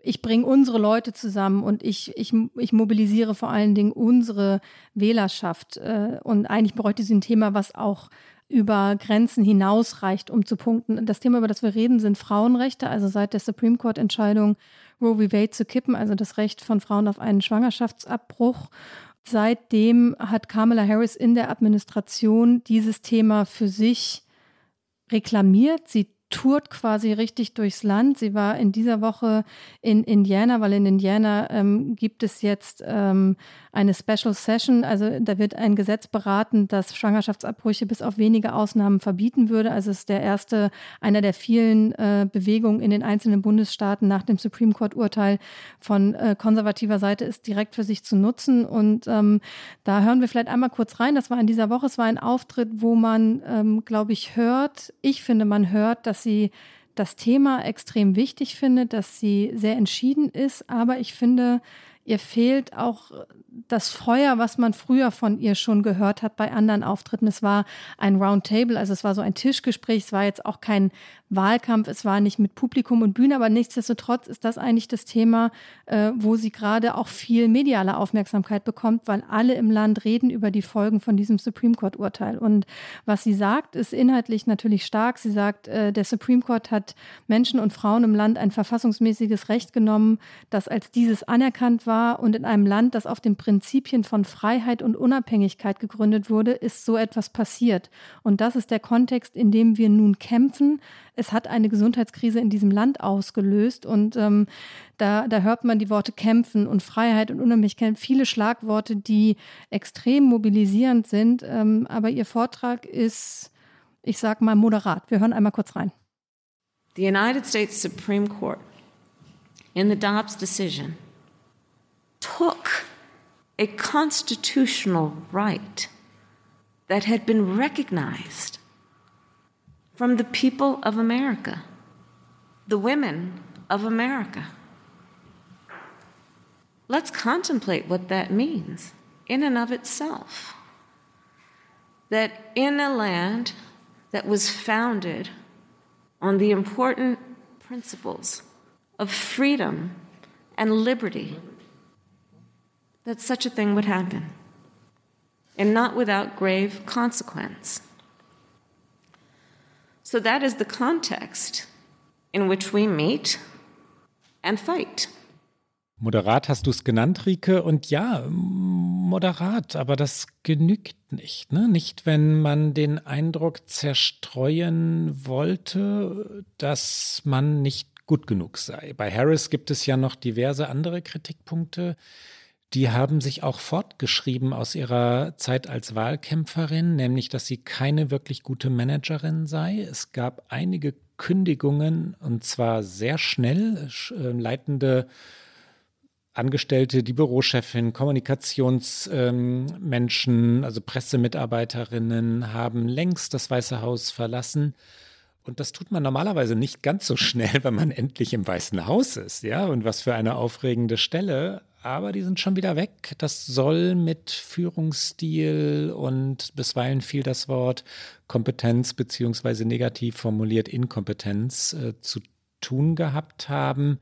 ich bringe unsere Leute zusammen und ich, ich, ich mobilisiere vor allen Dingen unsere Wählerschaft. Äh, und eigentlich bräuchte sie ein Thema, was auch über Grenzen hinausreicht, um zu punkten. Das Thema, über das wir reden, sind Frauenrechte. Also seit der Supreme Court-Entscheidung Roe v. Wade zu kippen, also das Recht von Frauen auf einen Schwangerschaftsabbruch. Seitdem hat Kamala Harris in der Administration dieses Thema für sich reklamiert. Sie tourt quasi richtig durchs Land. Sie war in dieser Woche in Indiana, weil in Indiana ähm, gibt es jetzt ähm, eine Special Session. Also da wird ein Gesetz beraten, das Schwangerschaftsabbrüche bis auf wenige Ausnahmen verbieten würde. Also es ist der erste, einer der vielen äh, Bewegungen in den einzelnen Bundesstaaten nach dem Supreme Court-Urteil von äh, konservativer Seite ist direkt für sich zu nutzen. Und ähm, da hören wir vielleicht einmal kurz rein. Das war in dieser Woche. Es war ein Auftritt, wo man, ähm, glaube ich, hört, ich finde, man hört, dass sie das Thema extrem wichtig findet, dass sie sehr entschieden ist, aber ich finde, ihr fehlt auch das Feuer, was man früher von ihr schon gehört hat bei anderen Auftritten. Es war ein Roundtable, also es war so ein Tischgespräch, es war jetzt auch kein Wahlkampf, es war nicht mit Publikum und Bühne, aber nichtsdestotrotz ist das eigentlich das Thema, äh, wo sie gerade auch viel mediale Aufmerksamkeit bekommt, weil alle im Land reden über die Folgen von diesem Supreme Court-Urteil. Und was sie sagt, ist inhaltlich natürlich stark. Sie sagt, äh, der Supreme Court hat Menschen und Frauen im Land ein verfassungsmäßiges Recht genommen, das als dieses anerkannt war und in einem Land, das auf den Prinzipien von Freiheit und Unabhängigkeit gegründet wurde, ist so etwas passiert. Und das ist der Kontext, in dem wir nun kämpfen hat eine Gesundheitskrise in diesem Land ausgelöst und ähm, da, da hört man die Worte kämpfen und Freiheit und Unabhängigkeit, viele Schlagworte, die extrem mobilisierend sind. Ähm, aber ihr Vortrag ist ich sag mal moderat. Wir hören einmal kurz rein. The United States Supreme Court in the Dobbs decision took a constitutional right that had been recognized from the people of America, the women of America. Let's contemplate what that means in and of itself. That in a land that was founded on the important principles of freedom and liberty, that such a thing would happen, and not without grave consequence. So that is the context in which we meet and fight. Moderat hast du es genannt, Rike. Und ja, moderat, aber das genügt nicht. Ne? Nicht, wenn man den Eindruck zerstreuen wollte, dass man nicht gut genug sei. Bei Harris gibt es ja noch diverse andere Kritikpunkte. Die haben sich auch fortgeschrieben aus ihrer Zeit als Wahlkämpferin, nämlich, dass sie keine wirklich gute Managerin sei. Es gab einige Kündigungen und zwar sehr schnell. Äh, leitende Angestellte, die Bürochefin, Kommunikationsmenschen, ähm, also Pressemitarbeiterinnen haben längst das Weiße Haus verlassen. Und das tut man normalerweise nicht ganz so schnell, wenn man endlich im Weißen Haus ist, ja. Und was für eine aufregende Stelle. Aber die sind schon wieder weg. Das soll mit Führungsstil und bisweilen fiel das Wort Kompetenz beziehungsweise negativ formuliert Inkompetenz äh, zu tun gehabt haben.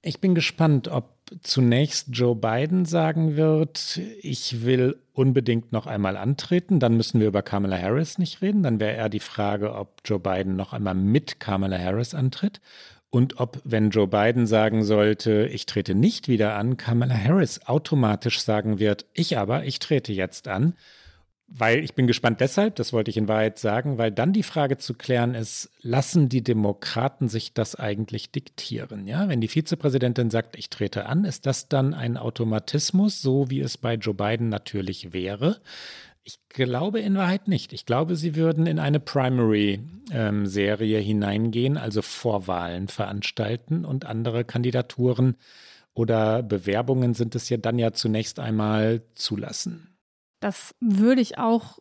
Ich bin gespannt, ob zunächst Joe Biden sagen wird, ich will unbedingt noch einmal antreten. Dann müssen wir über Kamala Harris nicht reden. Dann wäre eher die Frage, ob Joe Biden noch einmal mit Kamala Harris antritt. Und ob, wenn Joe Biden sagen sollte, ich trete nicht wieder an, Kamala Harris automatisch sagen wird, ich aber, ich trete jetzt an. Weil ich bin gespannt deshalb, das wollte ich in Wahrheit sagen, weil dann die Frage zu klären ist, lassen die Demokraten sich das eigentlich diktieren? Ja, wenn die Vizepräsidentin sagt, ich trete an, ist das dann ein Automatismus, so wie es bei Joe Biden natürlich wäre? Ich glaube in Wahrheit nicht. Ich glaube, sie würden in eine Primary-Serie ähm, hineingehen, also Vorwahlen veranstalten und andere Kandidaturen oder Bewerbungen sind es ja dann ja zunächst einmal zulassen. Das würde ich auch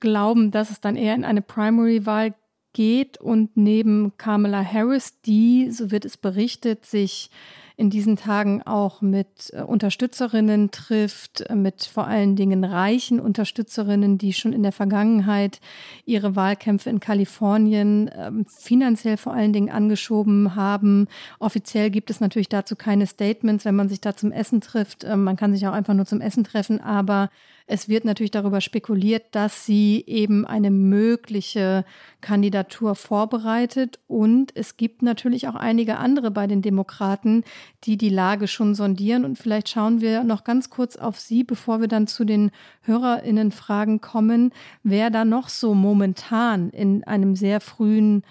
glauben, dass es dann eher in eine Primary-Wahl geht und neben Kamala Harris, die, so wird es berichtet, sich in diesen Tagen auch mit äh, Unterstützerinnen trifft, äh, mit vor allen Dingen reichen Unterstützerinnen, die schon in der Vergangenheit ihre Wahlkämpfe in Kalifornien ähm, finanziell vor allen Dingen angeschoben haben. Offiziell gibt es natürlich dazu keine Statements, wenn man sich da zum Essen trifft. Ähm, man kann sich auch einfach nur zum Essen treffen, aber es wird natürlich darüber spekuliert, dass sie eben eine mögliche Kandidatur vorbereitet. Und es gibt natürlich auch einige andere bei den Demokraten, die die Lage schon sondieren. Und vielleicht schauen wir noch ganz kurz auf Sie, bevor wir dann zu den Hörerinnenfragen kommen, wer da noch so momentan in einem sehr frühen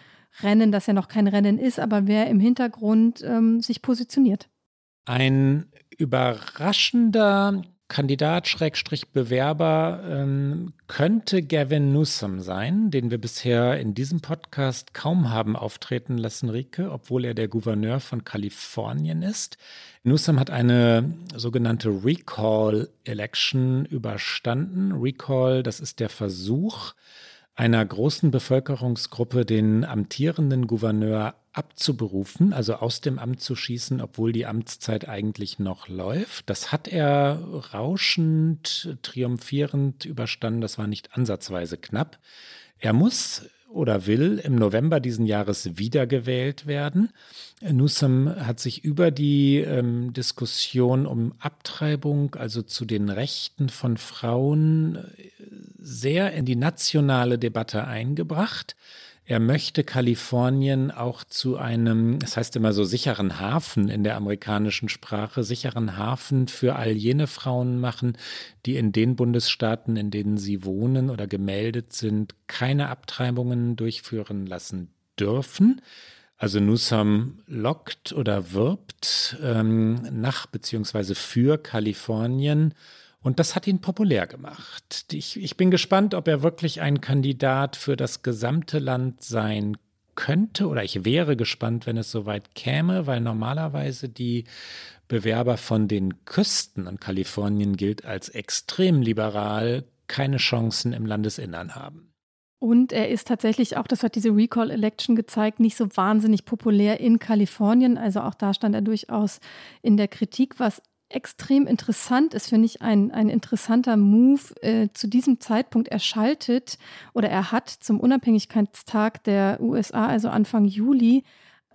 Rennen, das ja noch kein Rennen ist, aber wer im Hintergrund ähm, sich positioniert. Ein überraschender Kandidat, Schrägstrich Bewerber ähm, könnte Gavin Newsom sein, den wir bisher in diesem Podcast kaum haben auftreten lassen, Rike, obwohl er der Gouverneur von Kalifornien ist. Newsom hat eine sogenannte Recall-Election überstanden. Recall, das ist der Versuch, einer großen Bevölkerungsgruppe den amtierenden Gouverneur abzuberufen, also aus dem Amt zu schießen, obwohl die Amtszeit eigentlich noch läuft. Das hat er rauschend, triumphierend überstanden. Das war nicht ansatzweise knapp. Er muss oder will im November diesen Jahres wiedergewählt werden. Newsom hat sich über die ähm, Diskussion um Abtreibung, also zu den Rechten von Frauen, sehr in die nationale Debatte eingebracht. Er möchte Kalifornien auch zu einem, das heißt immer so sicheren Hafen in der amerikanischen Sprache, sicheren Hafen für all jene Frauen machen, die in den Bundesstaaten, in denen sie wohnen oder gemeldet sind, keine Abtreibungen durchführen lassen dürfen. Also Newsom lockt oder wirbt ähm, nach beziehungsweise für Kalifornien Und das hat ihn populär gemacht. Ich, ich bin gespannt, ob er wirklich ein Kandidat für das gesamte Land sein könnte oder ich wäre gespannt, wenn es soweit käme, weil normalerweise die Bewerber von den Küsten und Kalifornien gilt als extrem liberal, keine Chancen im Landesinnern haben. Und er ist tatsächlich auch, das hat diese Recall-Election gezeigt, nicht so wahnsinnig populär in Kalifornien. Also auch da stand er durchaus in der Kritik, was extrem interessant ist, finde ich, ein, ein interessanter Move äh, zu diesem Zeitpunkt. Er schaltet oder er hat zum Unabhängigkeitstag der USA, also Anfang Juli,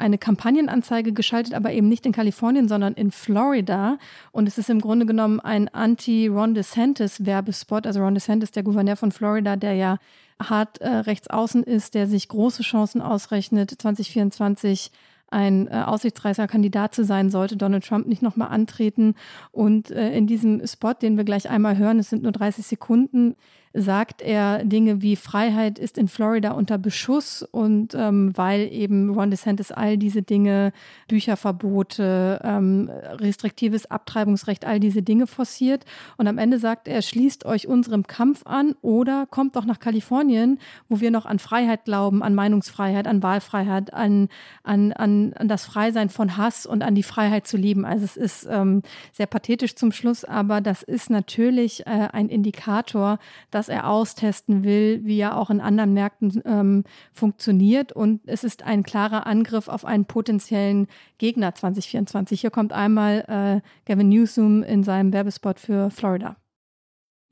eine Kampagnenanzeige geschaltet, aber eben nicht in Kalifornien, sondern in Florida. Und es ist im Grunde genommen ein Anti-Ron DeSantis-Werbespot. Also Ron DeSantis, der Gouverneur von Florida, der ja hart äh, rechts außen ist, der sich große Chancen ausrechnet, 2024 ein äh, aussichtsreicher Kandidat zu sein, sollte Donald Trump nicht nochmal antreten. Und äh, in diesem Spot, den wir gleich einmal hören, es sind nur 30 Sekunden, sagt er Dinge wie Freiheit ist in Florida unter Beschuss und ähm, weil eben Ron DeSantis all diese Dinge, Bücherverbote, ähm, restriktives Abtreibungsrecht, all diese Dinge forciert. Und am Ende sagt er, schließt euch unserem Kampf an oder kommt doch nach Kalifornien, wo wir noch an Freiheit glauben, an Meinungsfreiheit, an Wahlfreiheit, an, an, an, an das Freisein von Hass und an die Freiheit zu lieben. Also es ist ähm, sehr pathetisch zum Schluss, aber das ist natürlich äh, ein Indikator, dass dass er austesten will, wie er auch in anderen Märkten ähm, funktioniert. Und es ist ein klarer Angriff auf einen potenziellen Gegner 2024. Hier kommt einmal äh, Gavin Newsom in seinem Werbespot für Florida.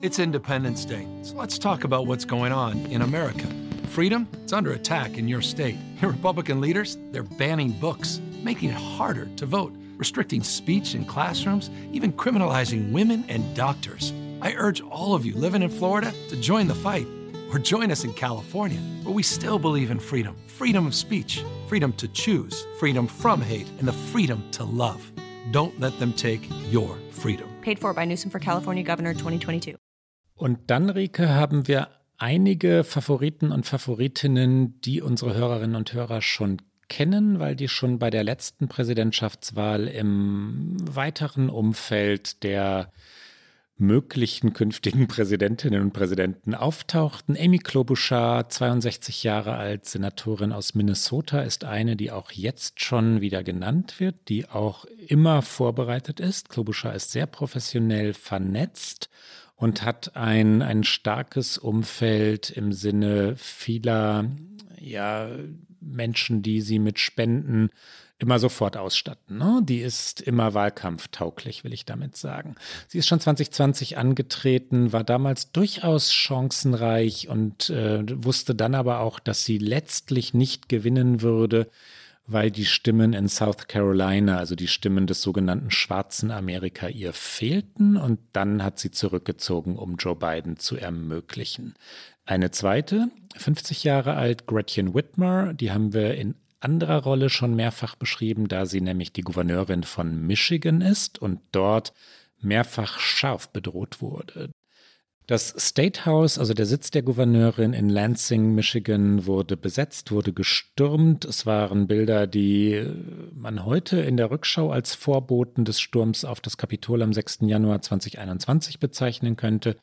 It's Independence Day, so let's talk about what's going on in America. Freedom, it's under attack in your state. Your Republican leaders, they're banning books, making it harder to vote, restricting speech in classrooms, even criminalizing women and doctors. I urge all of you living in Florida to join the fight or join us in California, where we still believe in freedom freedom of speech, freedom to choose, freedom from hate, and the freedom to love. Don't let them take your freedom. Paid for by Newsom for California Governor 2022. Und dann, Rike, haben wir einige Favoriten und Favoritinnen, die unsere Hörerinnen und Hörer schon kennen, weil die schon bei der letzten Präsidentschaftswahl im weiteren Umfeld der möglichen künftigen Präsidentinnen und Präsidenten auftauchten. Amy Klobuchar, 62 Jahre alt, Senatorin aus Minnesota, ist eine, die auch jetzt schon wieder genannt wird, die auch immer vorbereitet ist. Klobuchar ist sehr professionell vernetzt und hat ein, ein starkes Umfeld im Sinne vieler ja, Menschen, die sie mit Spenden immer sofort ausstatten. Ne? Die ist immer wahlkampftauglich, will ich damit sagen. Sie ist schon 2020 angetreten, war damals durchaus chancenreich und äh, wusste dann aber auch, dass sie letztlich nicht gewinnen würde, weil die Stimmen in South Carolina, also die Stimmen des sogenannten schwarzen Amerika, ihr fehlten und dann hat sie zurückgezogen, um Joe Biden zu ermöglichen. Eine zweite, 50 Jahre alt, Gretchen Whitmer, die haben wir in anderer Rolle schon mehrfach beschrieben, da sie nämlich die Gouverneurin von Michigan ist und dort mehrfach scharf bedroht wurde. Das State House, also der Sitz der Gouverneurin in Lansing, Michigan, wurde besetzt, wurde gestürmt. Es waren Bilder, die man heute in der Rückschau als Vorboten des Sturms auf das Kapitol am 6. Januar 2021 bezeichnen könnte.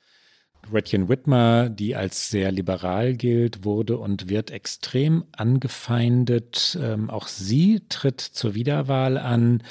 Gretchen Whitmer, die als sehr liberal gilt, wurde und wird extrem angefeindet. Ähm, auch sie tritt zur Wiederwahl an.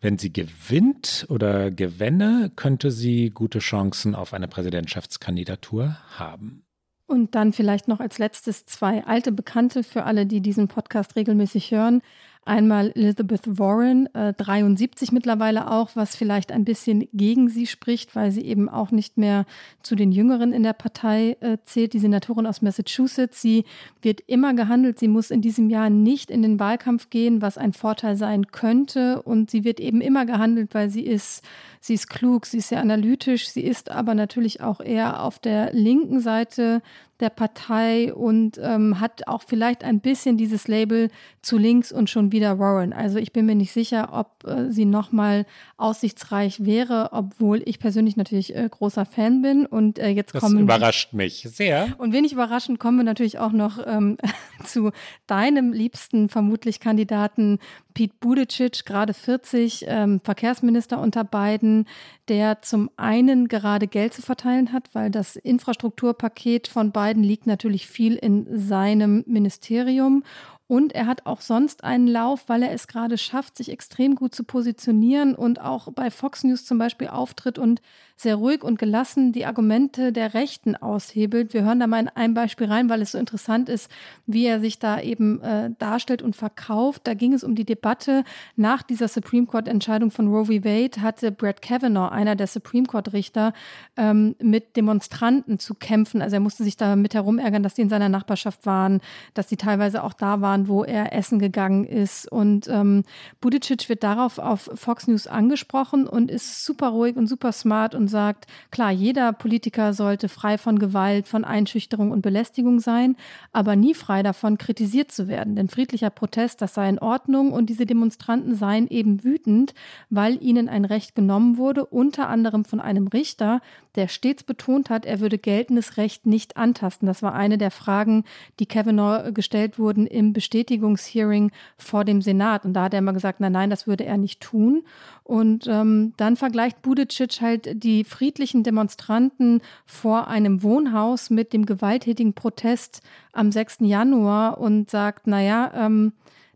Wenn sie gewinnt oder gewänne, könnte sie gute Chancen auf eine Präsidentschaftskandidatur haben. Und dann vielleicht noch als letztes zwei alte Bekannte für alle, die diesen Podcast regelmäßig hören. Einmal Elizabeth Warren, äh, 73 mittlerweile auch, was vielleicht ein bisschen gegen sie spricht, weil sie eben auch nicht mehr zu den Jüngeren in der Partei äh, zählt. Die Senatorin aus Massachusetts, sie wird immer gehandelt. Sie muss in diesem Jahr nicht in den Wahlkampf gehen, was ein Vorteil sein könnte. Und sie wird eben immer gehandelt, weil sie ist, sie ist klug, sie ist sehr analytisch, sie ist aber natürlich auch eher auf der linken Seite der Partei und ähm, hat auch vielleicht ein bisschen dieses Label zu links und schon wieder Warren. Also ich bin mir nicht sicher, ob äh, sie nochmal aussichtsreich wäre, obwohl ich persönlich natürlich äh, großer Fan bin. Und äh, jetzt das kommen. überrascht mich sehr. Und wenig überraschend kommen wir natürlich auch noch ähm, zu deinem liebsten vermutlich Kandidaten Pete Buttigieg, gerade 40, ähm, Verkehrsminister unter Biden, der zum einen gerade Geld zu verteilen hat, weil das Infrastrukturpaket von Biden liegt natürlich viel in seinem Ministerium und er hat auch sonst einen Lauf, weil er es gerade schafft, sich extrem gut zu positionieren und auch bei Fox News zum Beispiel auftritt und sehr ruhig und gelassen die Argumente der Rechten aushebelt. Wir hören da mal in ein Beispiel rein, weil es so interessant ist, wie er sich da eben äh, darstellt und verkauft. Da ging es um die Debatte nach dieser Supreme Court-Entscheidung von Roe v. Wade, hatte Brett Kavanaugh, einer der Supreme Court-Richter, ähm, mit Demonstranten zu kämpfen. Also er musste sich da mit herumärgern, dass die in seiner Nachbarschaft waren, dass die teilweise auch da waren, wo er essen gegangen ist. Und ähm, Buttigieg wird darauf auf Fox News angesprochen und ist super ruhig und super smart und sagt, klar, jeder Politiker sollte frei von Gewalt, von Einschüchterung und Belästigung sein, aber nie frei davon, kritisiert zu werden. Denn friedlicher Protest, das sei in Ordnung und diese Demonstranten seien eben wütend, weil ihnen ein Recht genommen wurde, unter anderem von einem Richter, der stets betont hat, er würde geltendes Recht nicht antasten. Das war eine der Fragen, die Kavanaugh gestellt wurden im Bestätigungshearing vor dem Senat. Und da hat er immer gesagt, nein, nein, das würde er nicht tun. Und ähm, dann vergleicht Budicic halt die friedlichen Demonstranten vor einem Wohnhaus mit dem gewalttätigen Protest am 6. Januar und sagt, naja, ähm,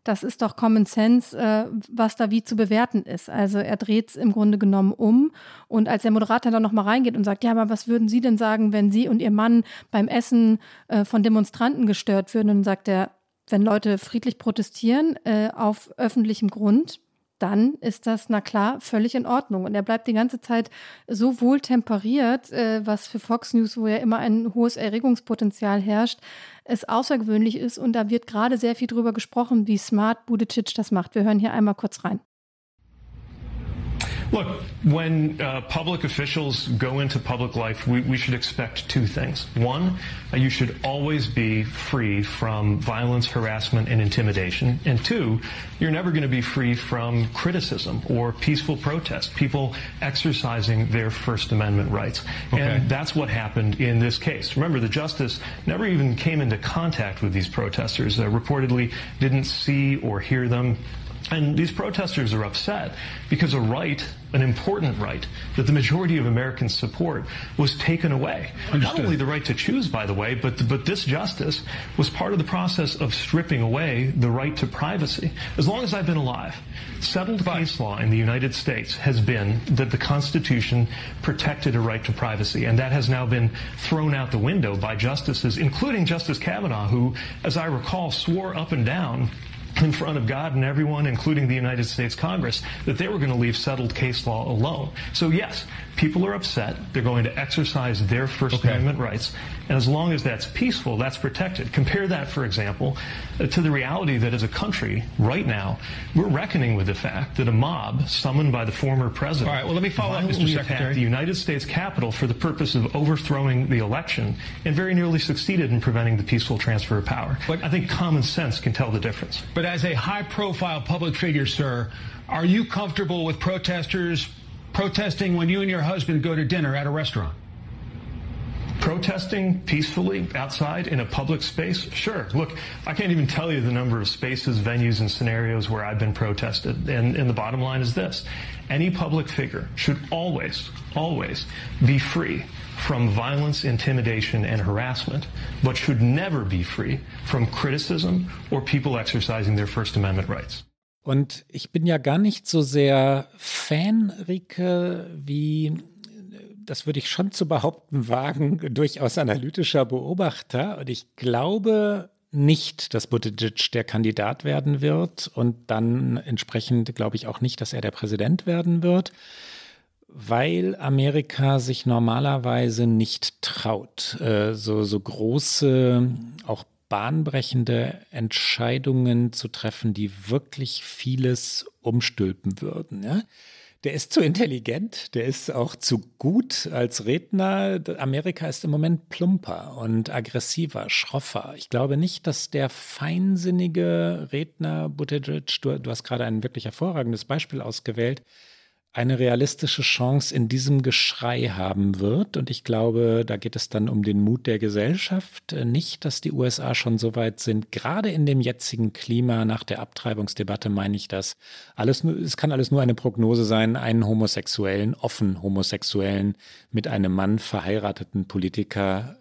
das ist doch Common Sense, äh, was da wie zu bewerten ist. Also er dreht es im Grunde genommen um. Und als der Moderator dann nochmal reingeht und sagt, ja, aber was würden Sie denn sagen, wenn Sie und Ihr Mann beim Essen äh, von Demonstranten gestört würden? Und dann sagt er, wenn Leute friedlich protestieren äh, auf öffentlichem Grund, dann ist das, na klar, völlig in Ordnung. Und er bleibt die ganze Zeit so wohl temperiert, äh, was für Fox News, wo ja immer ein hohes Erregungspotenzial herrscht, es außergewöhnlich ist. Und da wird gerade sehr viel drüber gesprochen, wie smart Budicic das macht. Wir hören hier einmal kurz rein. Look, when uh, public officials go into public life, we, we should expect two things. One, uh, you should always be free from violence, harassment, and intimidation. And two, you're never going to be free from criticism or peaceful protest, people exercising their First Amendment rights. Okay. And that's what happened in this case. Remember, the justice never even came into contact with these protesters, uh, reportedly didn't see or hear them and these protesters are upset because a right, an important right, that the majority of Americans support was taken away. Understood. Not only the right to choose, by the way, but, but this justice was part of the process of stripping away the right to privacy. As long as I've been alive, settled but, case law in the United States has been that the Constitution protected a right to privacy, and that has now been thrown out the window by justices, including Justice Kavanaugh, who, as I recall, swore up and down in front of God and everyone, including the United States Congress, that they were going to leave settled case law alone. So yes, people are upset. They're going to exercise their First okay. Amendment rights. And as long as that's peaceful, that's protected. Compare that, for example, to the reality that as a country, right now, we're reckoning with the fact that a mob summoned by the former president All right, well, let me follow up, Mr. Secretary. the United States Capitol for the purpose of overthrowing the election and very nearly succeeded in preventing the peaceful transfer of power. But I think common sense can tell the difference. But as a high-profile public figure, sir, are you comfortable with protesters protesting when you and your husband go to dinner at a restaurant? Protesting peacefully outside in a public space? Sure. Look, I can't even tell you the number of spaces, venues, and scenarios where I've been protested. And, and the bottom line is this. Any public figure should always, always be free from violence, intimidation, and harassment, but should never be free from criticism or people exercising their First Amendment rights. Und ich bin ja gar nicht so sehr Fan, Rike, wie, das würde ich schon zu behaupten wagen, durchaus analytischer Beobachter. Und ich glaube nicht, dass Buttigieg der Kandidat werden wird und dann entsprechend glaube ich auch nicht, dass er der Präsident werden wird, weil Amerika sich normalerweise nicht traut, äh, so, so große, auch bahnbrechende Entscheidungen zu treffen, die wirklich vieles umstülpen würden. Ja? Der ist zu intelligent, der ist auch zu gut als Redner. Amerika ist im Moment plumper und aggressiver, schroffer. Ich glaube nicht, dass der feinsinnige Redner Buttigieg, du, du hast gerade ein wirklich hervorragendes Beispiel ausgewählt, eine realistische Chance in diesem Geschrei haben wird. Und ich glaube, da geht es dann um den Mut der Gesellschaft. Nicht, dass die USA schon so weit sind. Gerade in dem jetzigen Klima nach der Abtreibungsdebatte meine ich das. Alles, es kann alles nur eine Prognose sein, einen homosexuellen, offen homosexuellen, mit einem Mann verheirateten Politiker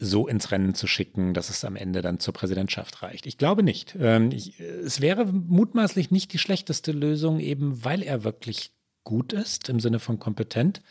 so ins Rennen zu schicken, dass es am Ende dann zur Präsidentschaft reicht. Ich glaube nicht. Ähm, es wäre mutmaßlich nicht die schlechteste Lösung, eben weil er wirklich gut ist, im Sinne von kompetent.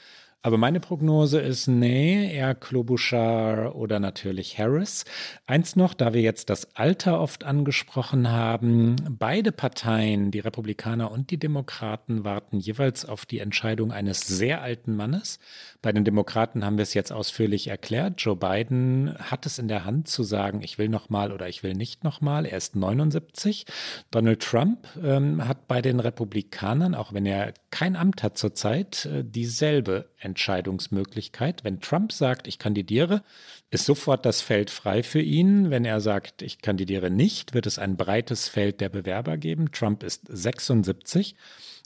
Aber meine Prognose ist, nee, eher Klobuchar oder natürlich Harris. Eins noch, da wir jetzt das Alter oft angesprochen haben, beide Parteien, die Republikaner und die Demokraten, warten jeweils auf die Entscheidung eines sehr alten Mannes. Bei den Demokraten haben wir es jetzt ausführlich erklärt. Joe Biden hat es in der Hand zu sagen, ich will nochmal oder ich will nicht nochmal. Er ist 79. Donald Trump ähm, hat bei den Republikanern, auch wenn er kein Amt hat zurzeit, äh, dieselbe Entscheidungsmöglichkeit. Wenn Trump sagt, ich kandidiere, ist sofort das Feld frei für ihn. Wenn er sagt, ich kandidiere nicht, wird es ein breites Feld der Bewerber geben. Trump ist 76.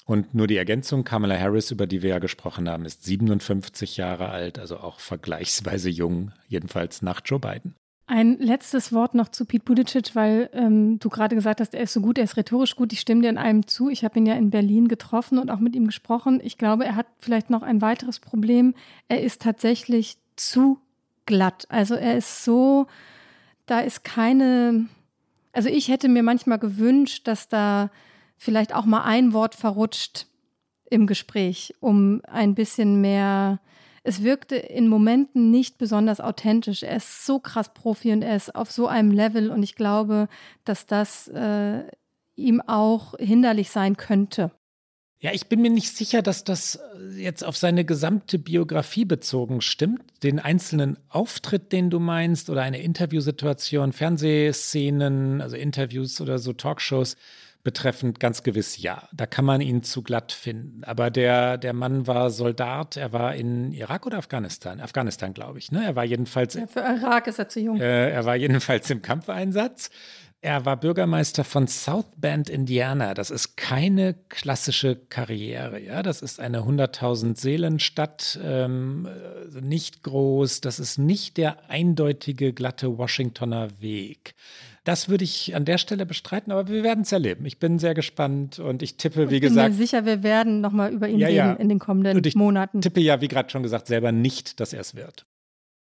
Und nur die Ergänzung, Kamala Harris, über die wir ja gesprochen haben, ist 57 Jahre alt, also auch vergleichsweise jung, jedenfalls nach Joe Biden. Ein letztes Wort noch zu Pete Buttigieg, weil ähm, du gerade gesagt hast, er ist so gut, er ist rhetorisch gut. Ich stimme dir in einem zu. Ich habe ihn ja in Berlin getroffen und auch mit ihm gesprochen. Ich glaube, er hat vielleicht noch ein weiteres Problem. Er ist tatsächlich zu glatt. Also er ist so, da ist keine, also ich hätte mir manchmal gewünscht, dass da vielleicht auch mal ein Wort verrutscht im Gespräch, um ein bisschen mehr es wirkte in Momenten nicht besonders authentisch. Er ist so krass Profi und er ist auf so einem Level und ich glaube, dass das äh, ihm auch hinderlich sein könnte. Ja, ich bin mir nicht sicher, dass das jetzt auf seine gesamte Biografie bezogen stimmt. Den einzelnen Auftritt, den du meinst, oder eine Interviewsituation, Fernsehszenen, also Interviews oder so Talkshows, betreffend ganz gewiss ja. Da kann man ihn zu glatt finden. Aber der, der Mann war Soldat, er war in Irak oder Afghanistan? Afghanistan, glaube ich. Ne? Er war jedenfalls. Ja, für Irak ist er zu jung. Äh, er war jedenfalls im Kampfeinsatz. Er war Bürgermeister von South Bend, Indiana. Das ist keine klassische Karriere. Ja, das ist eine 100.000 Seelenstadt, ähm, nicht groß. Das ist nicht der eindeutige glatte Washingtoner Weg. Das würde ich an der Stelle bestreiten, aber wir werden es erleben. Ich bin sehr gespannt und ich tippe, wie gesagt. Ich bin mir sicher, wir werden nochmal über ihn ja, reden ja. in den kommenden und ich Monaten. tippe ja, wie gerade schon gesagt, selber nicht, dass er es wird.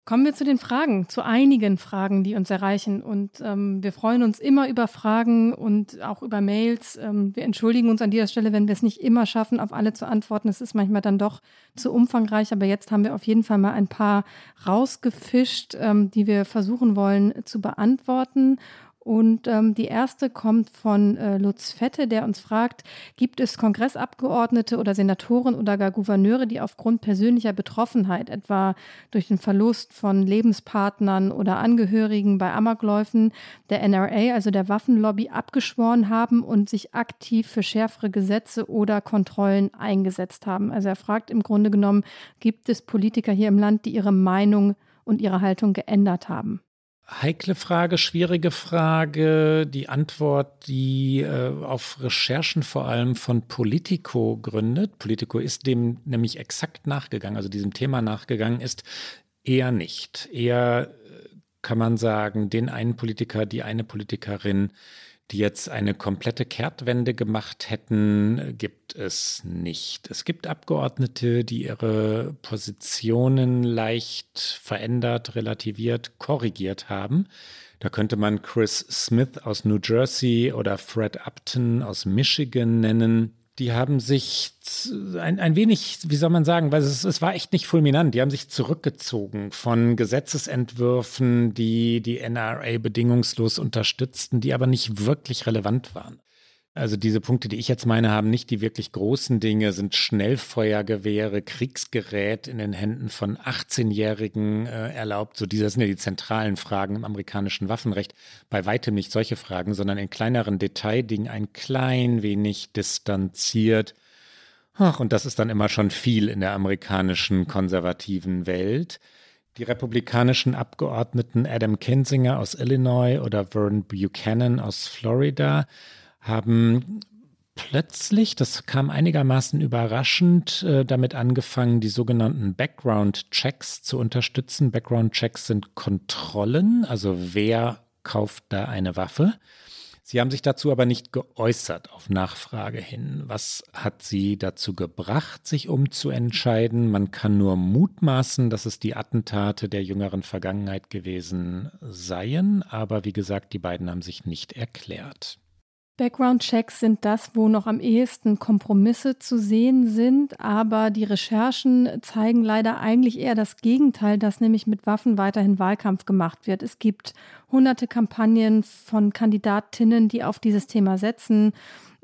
Kommen wir zu den Fragen, zu einigen Fragen, die uns erreichen. Und ähm, wir freuen uns immer über Fragen und auch über Mails. Ähm, wir entschuldigen uns an dieser Stelle, wenn wir es nicht immer schaffen, auf alle zu antworten. Es ist manchmal dann doch zu umfangreich, aber jetzt haben wir auf jeden Fall mal ein paar rausgefischt, ähm, die wir versuchen wollen zu beantworten. Und ähm, die erste kommt von äh, Lutz Fette, der uns fragt, gibt es Kongressabgeordnete oder Senatoren oder gar Gouverneure, die aufgrund persönlicher Betroffenheit, etwa durch den Verlust von Lebenspartnern oder Angehörigen bei Amokläufen der NRA, also der Waffenlobby, abgeschworen haben und sich aktiv für schärfere Gesetze oder Kontrollen eingesetzt haben? Also er fragt im Grunde genommen, gibt es Politiker hier im Land, die ihre Meinung und ihre Haltung geändert haben? Heikle Frage, schwierige Frage. Die Antwort, die äh, auf Recherchen vor allem von Politico gründet, Politico ist dem nämlich exakt nachgegangen, also diesem Thema nachgegangen ist, eher nicht. Eher äh, kann man sagen, den einen Politiker, die eine Politikerin, die jetzt eine komplette Kehrtwende gemacht hätten, gibt es nicht. Es gibt Abgeordnete, die ihre Positionen leicht verändert, relativiert, korrigiert haben. Da könnte man Chris Smith aus New Jersey oder Fred Upton aus Michigan nennen die haben sich ein, ein wenig, wie soll man sagen, weil es, es war echt nicht fulminant, die haben sich zurückgezogen von Gesetzesentwürfen, die die NRA bedingungslos unterstützten, die aber nicht wirklich relevant waren. Also diese Punkte, die ich jetzt meine, haben nicht die wirklich großen Dinge, sind Schnellfeuergewehre, Kriegsgerät in den Händen von 18-Jährigen äh, erlaubt. So diese sind ja die zentralen Fragen im amerikanischen Waffenrecht. Bei weitem nicht solche Fragen, sondern in kleineren Detaildingen ein klein wenig distanziert. Ach, und das ist dann immer schon viel in der amerikanischen konservativen Welt. Die republikanischen Abgeordneten Adam Kinzinger aus Illinois oder Vern Buchanan aus Florida haben plötzlich, das kam einigermaßen überraschend, äh, damit angefangen, die sogenannten Background-Checks zu unterstützen. Background-Checks sind Kontrollen, also wer kauft da eine Waffe. Sie haben sich dazu aber nicht geäußert auf Nachfrage hin. Was hat Sie dazu gebracht, sich umzuentscheiden? Man kann nur mutmaßen, dass es die Attentate der jüngeren Vergangenheit gewesen seien, aber wie gesagt, die beiden haben sich nicht erklärt. Background-Checks sind das, wo noch am ehesten Kompromisse zu sehen sind, aber die Recherchen zeigen leider eigentlich eher das Gegenteil, dass nämlich mit Waffen weiterhin Wahlkampf gemacht wird. Es gibt hunderte Kampagnen von Kandidatinnen, die auf dieses Thema setzen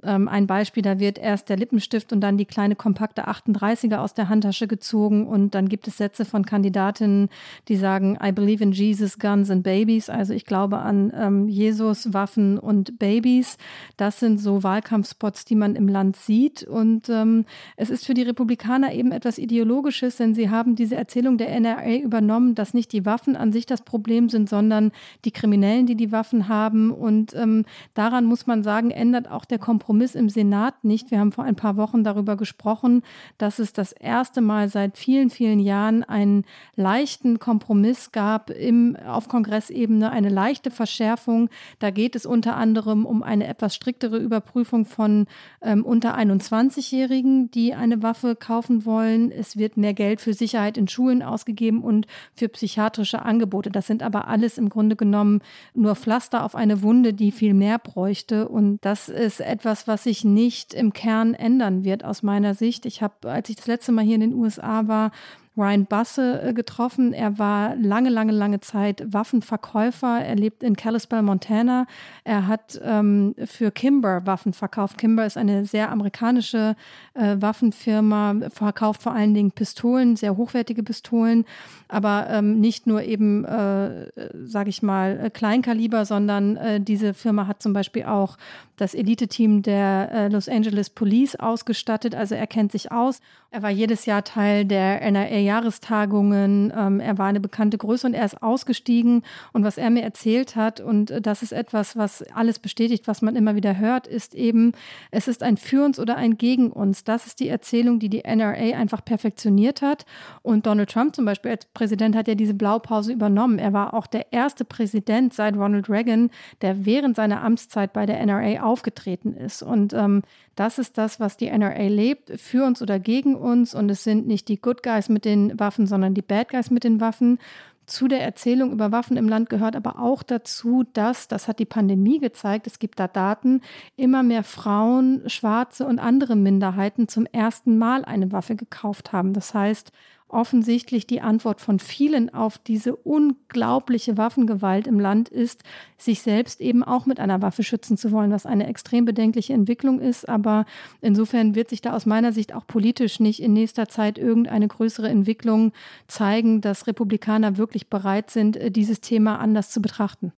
ähm, ein Beispiel, da wird erst der Lippenstift und dann die kleine kompakte 38er aus der Handtasche gezogen und dann gibt es Sätze von Kandidatinnen, die sagen, I believe in Jesus, Guns and Babies, also ich glaube an ähm, Jesus, Waffen und Babys. Das sind so Wahlkampfspots, die man im Land sieht und ähm, es ist für die Republikaner eben etwas Ideologisches, denn sie haben diese Erzählung der NRA übernommen, dass nicht die Waffen an sich das Problem sind, sondern die Kriminellen, die die Waffen haben und ähm, daran muss man sagen, ändert auch der Kompromiss Kompromiss im Senat nicht. Wir haben vor ein paar Wochen darüber gesprochen, dass es das erste Mal seit vielen, vielen Jahren einen leichten Kompromiss gab im, auf Kongressebene, eine leichte Verschärfung. Da geht es unter anderem um eine etwas striktere Überprüfung von ähm, unter 21-Jährigen, die eine Waffe kaufen wollen. Es wird mehr Geld für Sicherheit in Schulen ausgegeben und für psychiatrische Angebote. Das sind aber alles im Grunde genommen nur Pflaster auf eine Wunde, die viel mehr bräuchte. Und das ist etwas, was sich nicht im Kern ändern wird aus meiner Sicht. Ich habe, als ich das letzte Mal hier in den USA war, Ryan Basse äh, getroffen. Er war lange, lange, lange Zeit Waffenverkäufer. Er lebt in Kalispell, Montana. Er hat ähm, für Kimber Waffen verkauft. Kimber ist eine sehr amerikanische äh, Waffenfirma, verkauft vor allen Dingen Pistolen, sehr hochwertige Pistolen, aber ähm, nicht nur eben, äh, sage ich mal, Kleinkaliber, sondern äh, diese Firma hat zum Beispiel auch das Elite-Team der äh, Los Angeles Police ausgestattet. Also er kennt sich aus. Er war jedes Jahr Teil der NRA-Jahrestagungen. Ähm, er war eine bekannte Größe und er ist ausgestiegen. Und was er mir erzählt hat, und äh, das ist etwas, was alles bestätigt, was man immer wieder hört, ist eben, es ist ein für uns oder ein gegen uns. Das ist die Erzählung, die die NRA einfach perfektioniert hat. Und Donald Trump zum Beispiel als Präsident hat ja diese Blaupause übernommen. Er war auch der erste Präsident seit Ronald Reagan, der während seiner Amtszeit bei der NRA aufgetreten ist. Und ähm, das ist das, was die NRA lebt, für uns oder gegen uns. Und es sind nicht die Good Guys mit den Waffen, sondern die Bad Guys mit den Waffen. Zu der Erzählung über Waffen im Land gehört aber auch dazu, dass, das hat die Pandemie gezeigt, es gibt da Daten, immer mehr Frauen, Schwarze und andere Minderheiten zum ersten Mal eine Waffe gekauft haben. Das heißt, offensichtlich die Antwort von vielen auf diese unglaubliche Waffengewalt im Land ist, sich selbst eben auch mit einer Waffe schützen zu wollen, was eine extrem bedenkliche Entwicklung ist. Aber insofern wird sich da aus meiner Sicht auch politisch nicht in nächster Zeit irgendeine größere Entwicklung zeigen, dass Republikaner wirklich bereit sind, dieses Thema anders zu betrachten.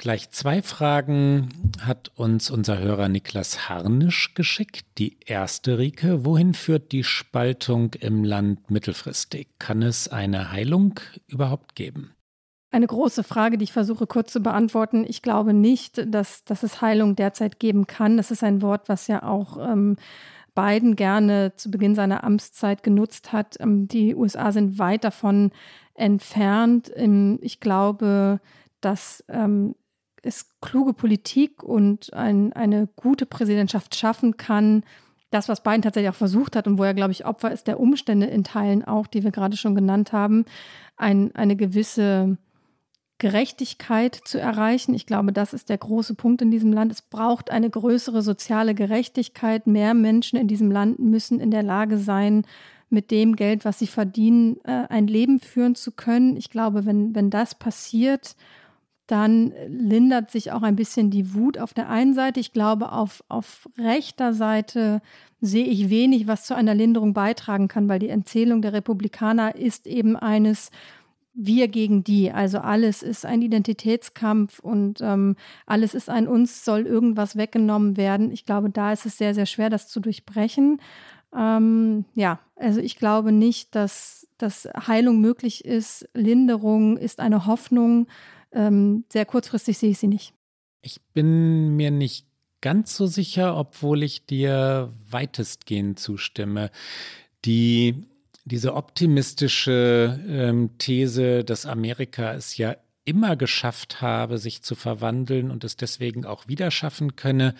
Gleich zwei Fragen hat uns unser Hörer Niklas Harnisch geschickt. Die erste, Rike, wohin führt die Spaltung im Land mittelfristig? Kann es eine Heilung überhaupt geben? Eine große Frage, die ich versuche kurz zu beantworten. Ich glaube nicht, dass, dass es Heilung derzeit geben kann. Das ist ein Wort, was ja auch ähm, Biden gerne zu Beginn seiner Amtszeit genutzt hat. Ähm, die USA sind weit davon entfernt. Ähm, ich glaube, dass ähm, es kluge Politik und ein, eine gute Präsidentschaft schaffen kann, das, was Biden tatsächlich auch versucht hat und wo er, glaube ich, Opfer ist der Umstände in Teilen auch, die wir gerade schon genannt haben, ein, eine gewisse Gerechtigkeit zu erreichen. Ich glaube, das ist der große Punkt in diesem Land. Es braucht eine größere soziale Gerechtigkeit. Mehr Menschen in diesem Land müssen in der Lage sein, mit dem Geld, was sie verdienen, äh, ein Leben führen zu können. Ich glaube, wenn, wenn das passiert dann lindert sich auch ein bisschen die Wut auf der einen Seite. Ich glaube, auf, auf rechter Seite sehe ich wenig, was zu einer Linderung beitragen kann, weil die Erzählung der Republikaner ist eben eines, wir gegen die. Also alles ist ein Identitätskampf und ähm, alles ist ein uns, soll irgendwas weggenommen werden. Ich glaube, da ist es sehr, sehr schwer, das zu durchbrechen. Ähm, ja, also ich glaube nicht, dass, dass Heilung möglich ist. Linderung ist eine Hoffnung. Ähm, sehr kurzfristig sehe ich sie nicht. Ich bin mir nicht ganz so sicher, obwohl ich dir weitestgehend zustimme. Die, diese optimistische ähm, These, dass Amerika es ja immer geschafft habe, sich zu verwandeln und es deswegen auch wieder schaffen könne,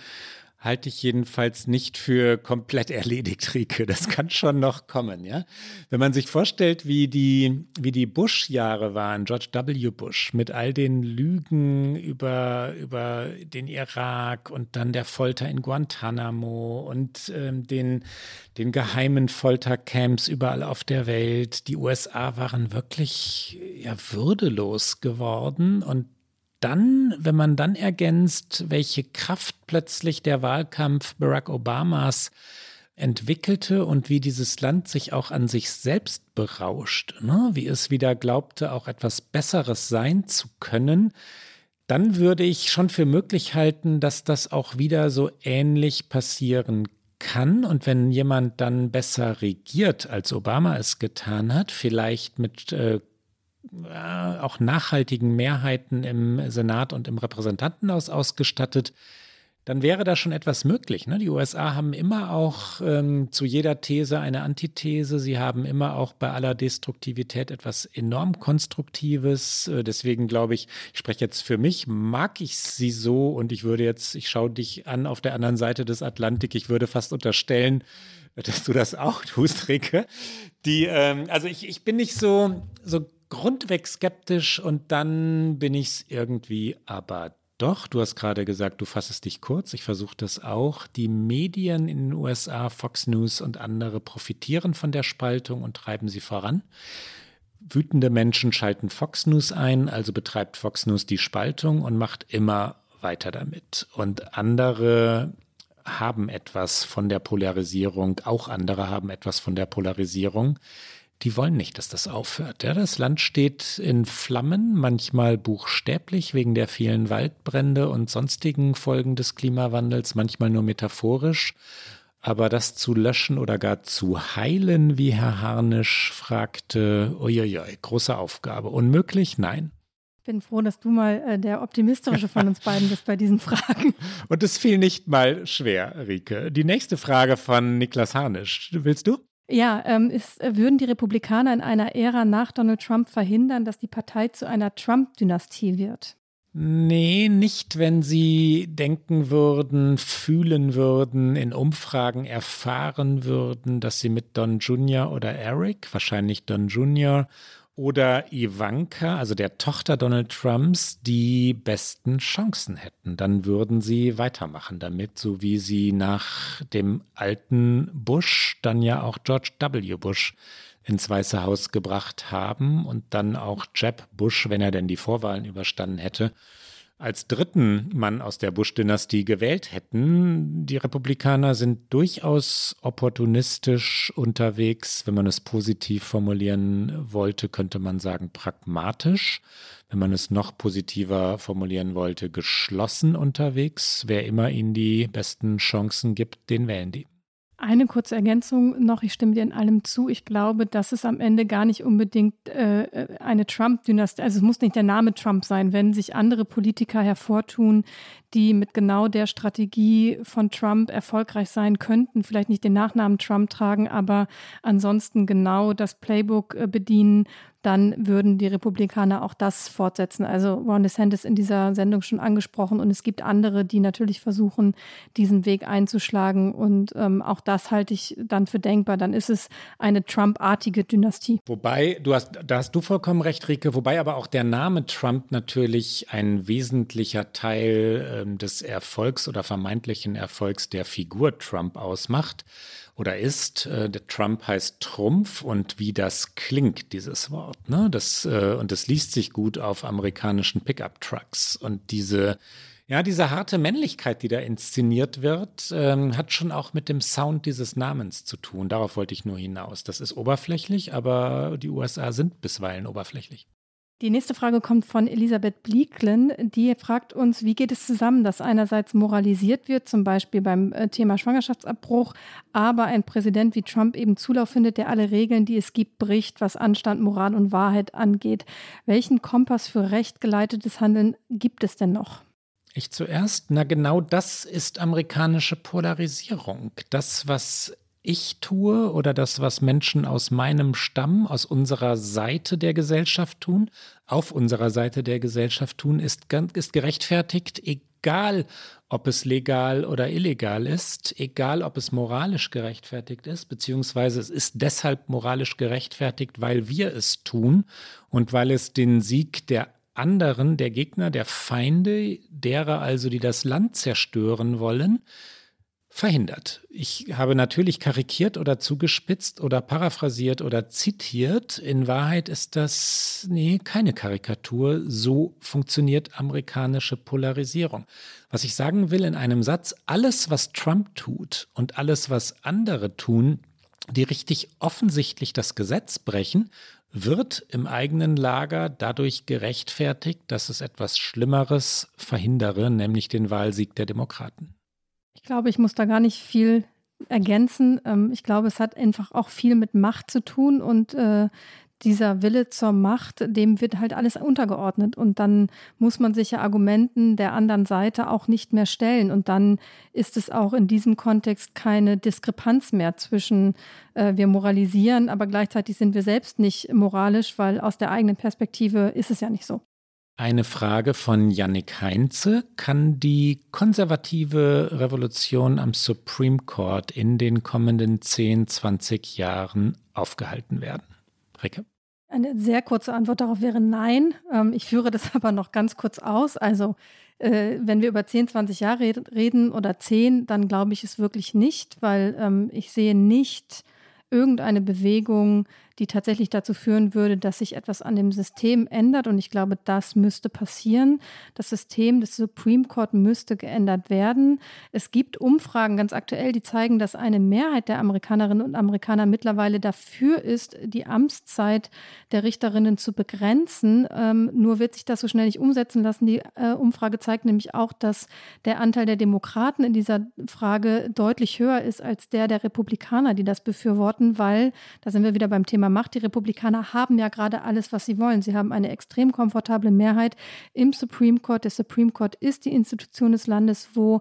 halte ich jedenfalls nicht für komplett erledigt, Rike. Das kann schon noch kommen, ja. Wenn man sich vorstellt, wie die, wie die Bush-Jahre waren, George W. Bush, mit all den Lügen über, über den Irak und dann der Folter in Guantanamo und ähm, den, den geheimen Foltercamps überall auf der Welt. Die USA waren wirklich ja, würdelos geworden und dann, wenn man dann ergänzt, welche Kraft plötzlich der Wahlkampf Barack Obamas entwickelte und wie dieses Land sich auch an sich selbst berauscht, ne? wie es wieder glaubte, auch etwas Besseres sein zu können, dann würde ich schon für möglich halten, dass das auch wieder so ähnlich passieren kann. Und wenn jemand dann besser regiert, als Obama es getan hat, vielleicht mit äh, auch nachhaltigen Mehrheiten im Senat und im Repräsentantenhaus ausgestattet, dann wäre da schon etwas möglich. Ne? Die USA haben immer auch ähm, zu jeder These eine Antithese. Sie haben immer auch bei aller Destruktivität etwas enorm Konstruktives. Äh, deswegen glaube ich, ich spreche jetzt für mich, mag ich sie so und ich würde jetzt, ich schaue dich an auf der anderen Seite des Atlantik, ich würde fast unterstellen, dass du das auch tust, Ricke. Die, ähm, also ich, ich bin nicht so, so grundweg skeptisch und dann bin ich es irgendwie aber doch. Du hast gerade gesagt, du fassest dich kurz. Ich versuche das auch. Die Medien in den USA, Fox News und andere profitieren von der Spaltung und treiben sie voran. Wütende Menschen schalten Fox News ein, also betreibt Fox News die Spaltung und macht immer weiter damit. Und andere haben etwas von der Polarisierung, auch andere haben etwas von der Polarisierung die wollen nicht, dass das aufhört. Ja, das Land steht in Flammen, manchmal buchstäblich wegen der vielen Waldbrände und sonstigen Folgen des Klimawandels, manchmal nur metaphorisch. Aber das zu löschen oder gar zu heilen, wie Herr Harnisch fragte, uiuiui, große Aufgabe. Unmöglich? Nein. Ich bin froh, dass du mal äh, der optimistische von uns beiden bist bei diesen Fragen. Und es fiel nicht mal schwer, Rike. Die nächste Frage von Niklas Harnisch. Willst du? Ja, ähm, ist, äh, würden die Republikaner in einer Ära nach Donald Trump verhindern, dass die Partei zu einer Trump-Dynastie wird? Nee, nicht, wenn sie denken würden, fühlen würden, in Umfragen erfahren würden, dass sie mit Don Jr. oder Eric, wahrscheinlich Don Jr., oder Ivanka, also der Tochter Donald Trumps, die besten Chancen hätten. Dann würden sie weitermachen damit, so wie sie nach dem alten Bush dann ja auch George W. Bush ins Weiße Haus gebracht haben und dann auch Jeb Bush, wenn er denn die Vorwahlen überstanden hätte, als dritten Mann aus der Bush-Dynastie gewählt hätten. Die Republikaner sind durchaus opportunistisch unterwegs. Wenn man es positiv formulieren wollte, könnte man sagen pragmatisch. Wenn man es noch positiver formulieren wollte, geschlossen unterwegs. Wer immer ihnen die besten Chancen gibt, den wählen die. Eine kurze Ergänzung noch, ich stimme dir in allem zu. Ich glaube, dass es am Ende gar nicht unbedingt äh, eine Trump-Dynastie, also es muss nicht der Name Trump sein, wenn sich andere Politiker hervortun, die mit genau der Strategie von Trump erfolgreich sein könnten, vielleicht nicht den Nachnamen Trump tragen, aber ansonsten genau das Playbook äh, bedienen, dann würden die Republikaner auch das fortsetzen. Also Ron DeSantis in dieser Sendung schon angesprochen und es gibt andere, die natürlich versuchen, diesen Weg einzuschlagen und ähm, auch das halte ich dann für denkbar. Dann ist es eine Trump-artige Dynastie. Wobei, du hast, da hast du vollkommen recht, Rike, wobei aber auch der Name Trump natürlich ein wesentlicher Teil äh, des Erfolgs oder vermeintlichen Erfolgs der Figur Trump ausmacht oder ist. Äh, der Trump heißt Trumpf und wie das klingt, dieses Wort. Ne? Das, äh, und das liest sich gut auf amerikanischen Pickup-Trucks. Und diese, ja, diese harte Männlichkeit, die da inszeniert wird, ähm, hat schon auch mit dem Sound dieses Namens zu tun. Darauf wollte ich nur hinaus. Das ist oberflächlich, aber die USA sind bisweilen oberflächlich. Die nächste Frage kommt von Elisabeth Blieklen. Die fragt uns, wie geht es zusammen, dass einerseits moralisiert wird, zum Beispiel beim äh, Thema Schwangerschaftsabbruch, aber ein Präsident wie Trump eben Zulauf findet, der alle Regeln, die es gibt, bricht, was Anstand, Moral und Wahrheit angeht. Welchen Kompass für recht geleitetes Handeln gibt es denn noch? Ich zuerst, na genau das ist amerikanische Polarisierung. Das, was ich tue oder das, was Menschen aus meinem Stamm, aus unserer Seite der Gesellschaft tun, auf unserer Seite der Gesellschaft tun, ist, ist gerechtfertigt, egal ob es legal oder illegal ist, egal ob es moralisch gerechtfertigt ist, beziehungsweise es ist deshalb moralisch gerechtfertigt, weil wir es tun und weil es den Sieg der anderen, der Gegner, der Feinde, derer also, die das Land zerstören wollen, verhindert. Ich habe natürlich karikiert oder zugespitzt oder paraphrasiert oder zitiert. In Wahrheit ist das, nee, keine Karikatur. So funktioniert amerikanische Polarisierung. Was ich sagen will in einem Satz, alles, was Trump tut und alles, was andere tun, die richtig offensichtlich das Gesetz brechen, wird im eigenen Lager dadurch gerechtfertigt, dass es etwas Schlimmeres verhindere, nämlich den Wahlsieg der Demokraten. Ich glaube, ich muss da gar nicht viel ergänzen. Ähm, ich glaube, es hat einfach auch viel mit Macht zu tun und äh, dieser Wille zur Macht, dem wird halt alles untergeordnet. Und dann muss man sich ja Argumenten der anderen Seite auch nicht mehr stellen. Und dann ist es auch in diesem Kontext keine Diskrepanz mehr zwischen äh, wir moralisieren, aber gleichzeitig sind wir selbst nicht moralisch, weil aus der eigenen Perspektive ist es ja nicht so. Eine Frage von Yannick Heinze. Kann die konservative Revolution am Supreme Court in den kommenden 10, 20 Jahren aufgehalten werden? Ricke? Eine sehr kurze Antwort darauf wäre nein. Ähm, ich führe das aber noch ganz kurz aus. Also äh, wenn wir über 10, 20 Jahre reden oder 10, dann glaube ich es wirklich nicht, weil ähm, ich sehe nicht irgendeine Bewegung, die tatsächlich dazu führen würde, dass sich etwas an dem System ändert. Und ich glaube, das müsste passieren. Das System des Supreme Court müsste geändert werden. Es gibt Umfragen ganz aktuell, die zeigen, dass eine Mehrheit der Amerikanerinnen und Amerikaner mittlerweile dafür ist, die Amtszeit der Richterinnen zu begrenzen. Ähm, nur wird sich das so schnell nicht umsetzen lassen. Die äh, Umfrage zeigt nämlich auch, dass der Anteil der Demokraten in dieser Frage deutlich höher ist als der der Republikaner, die das befürworten, weil, da sind wir wieder beim Thema Macht. Die Republikaner haben ja gerade alles, was sie wollen. Sie haben eine extrem komfortable Mehrheit im Supreme Court. Der Supreme Court ist die Institution des Landes, wo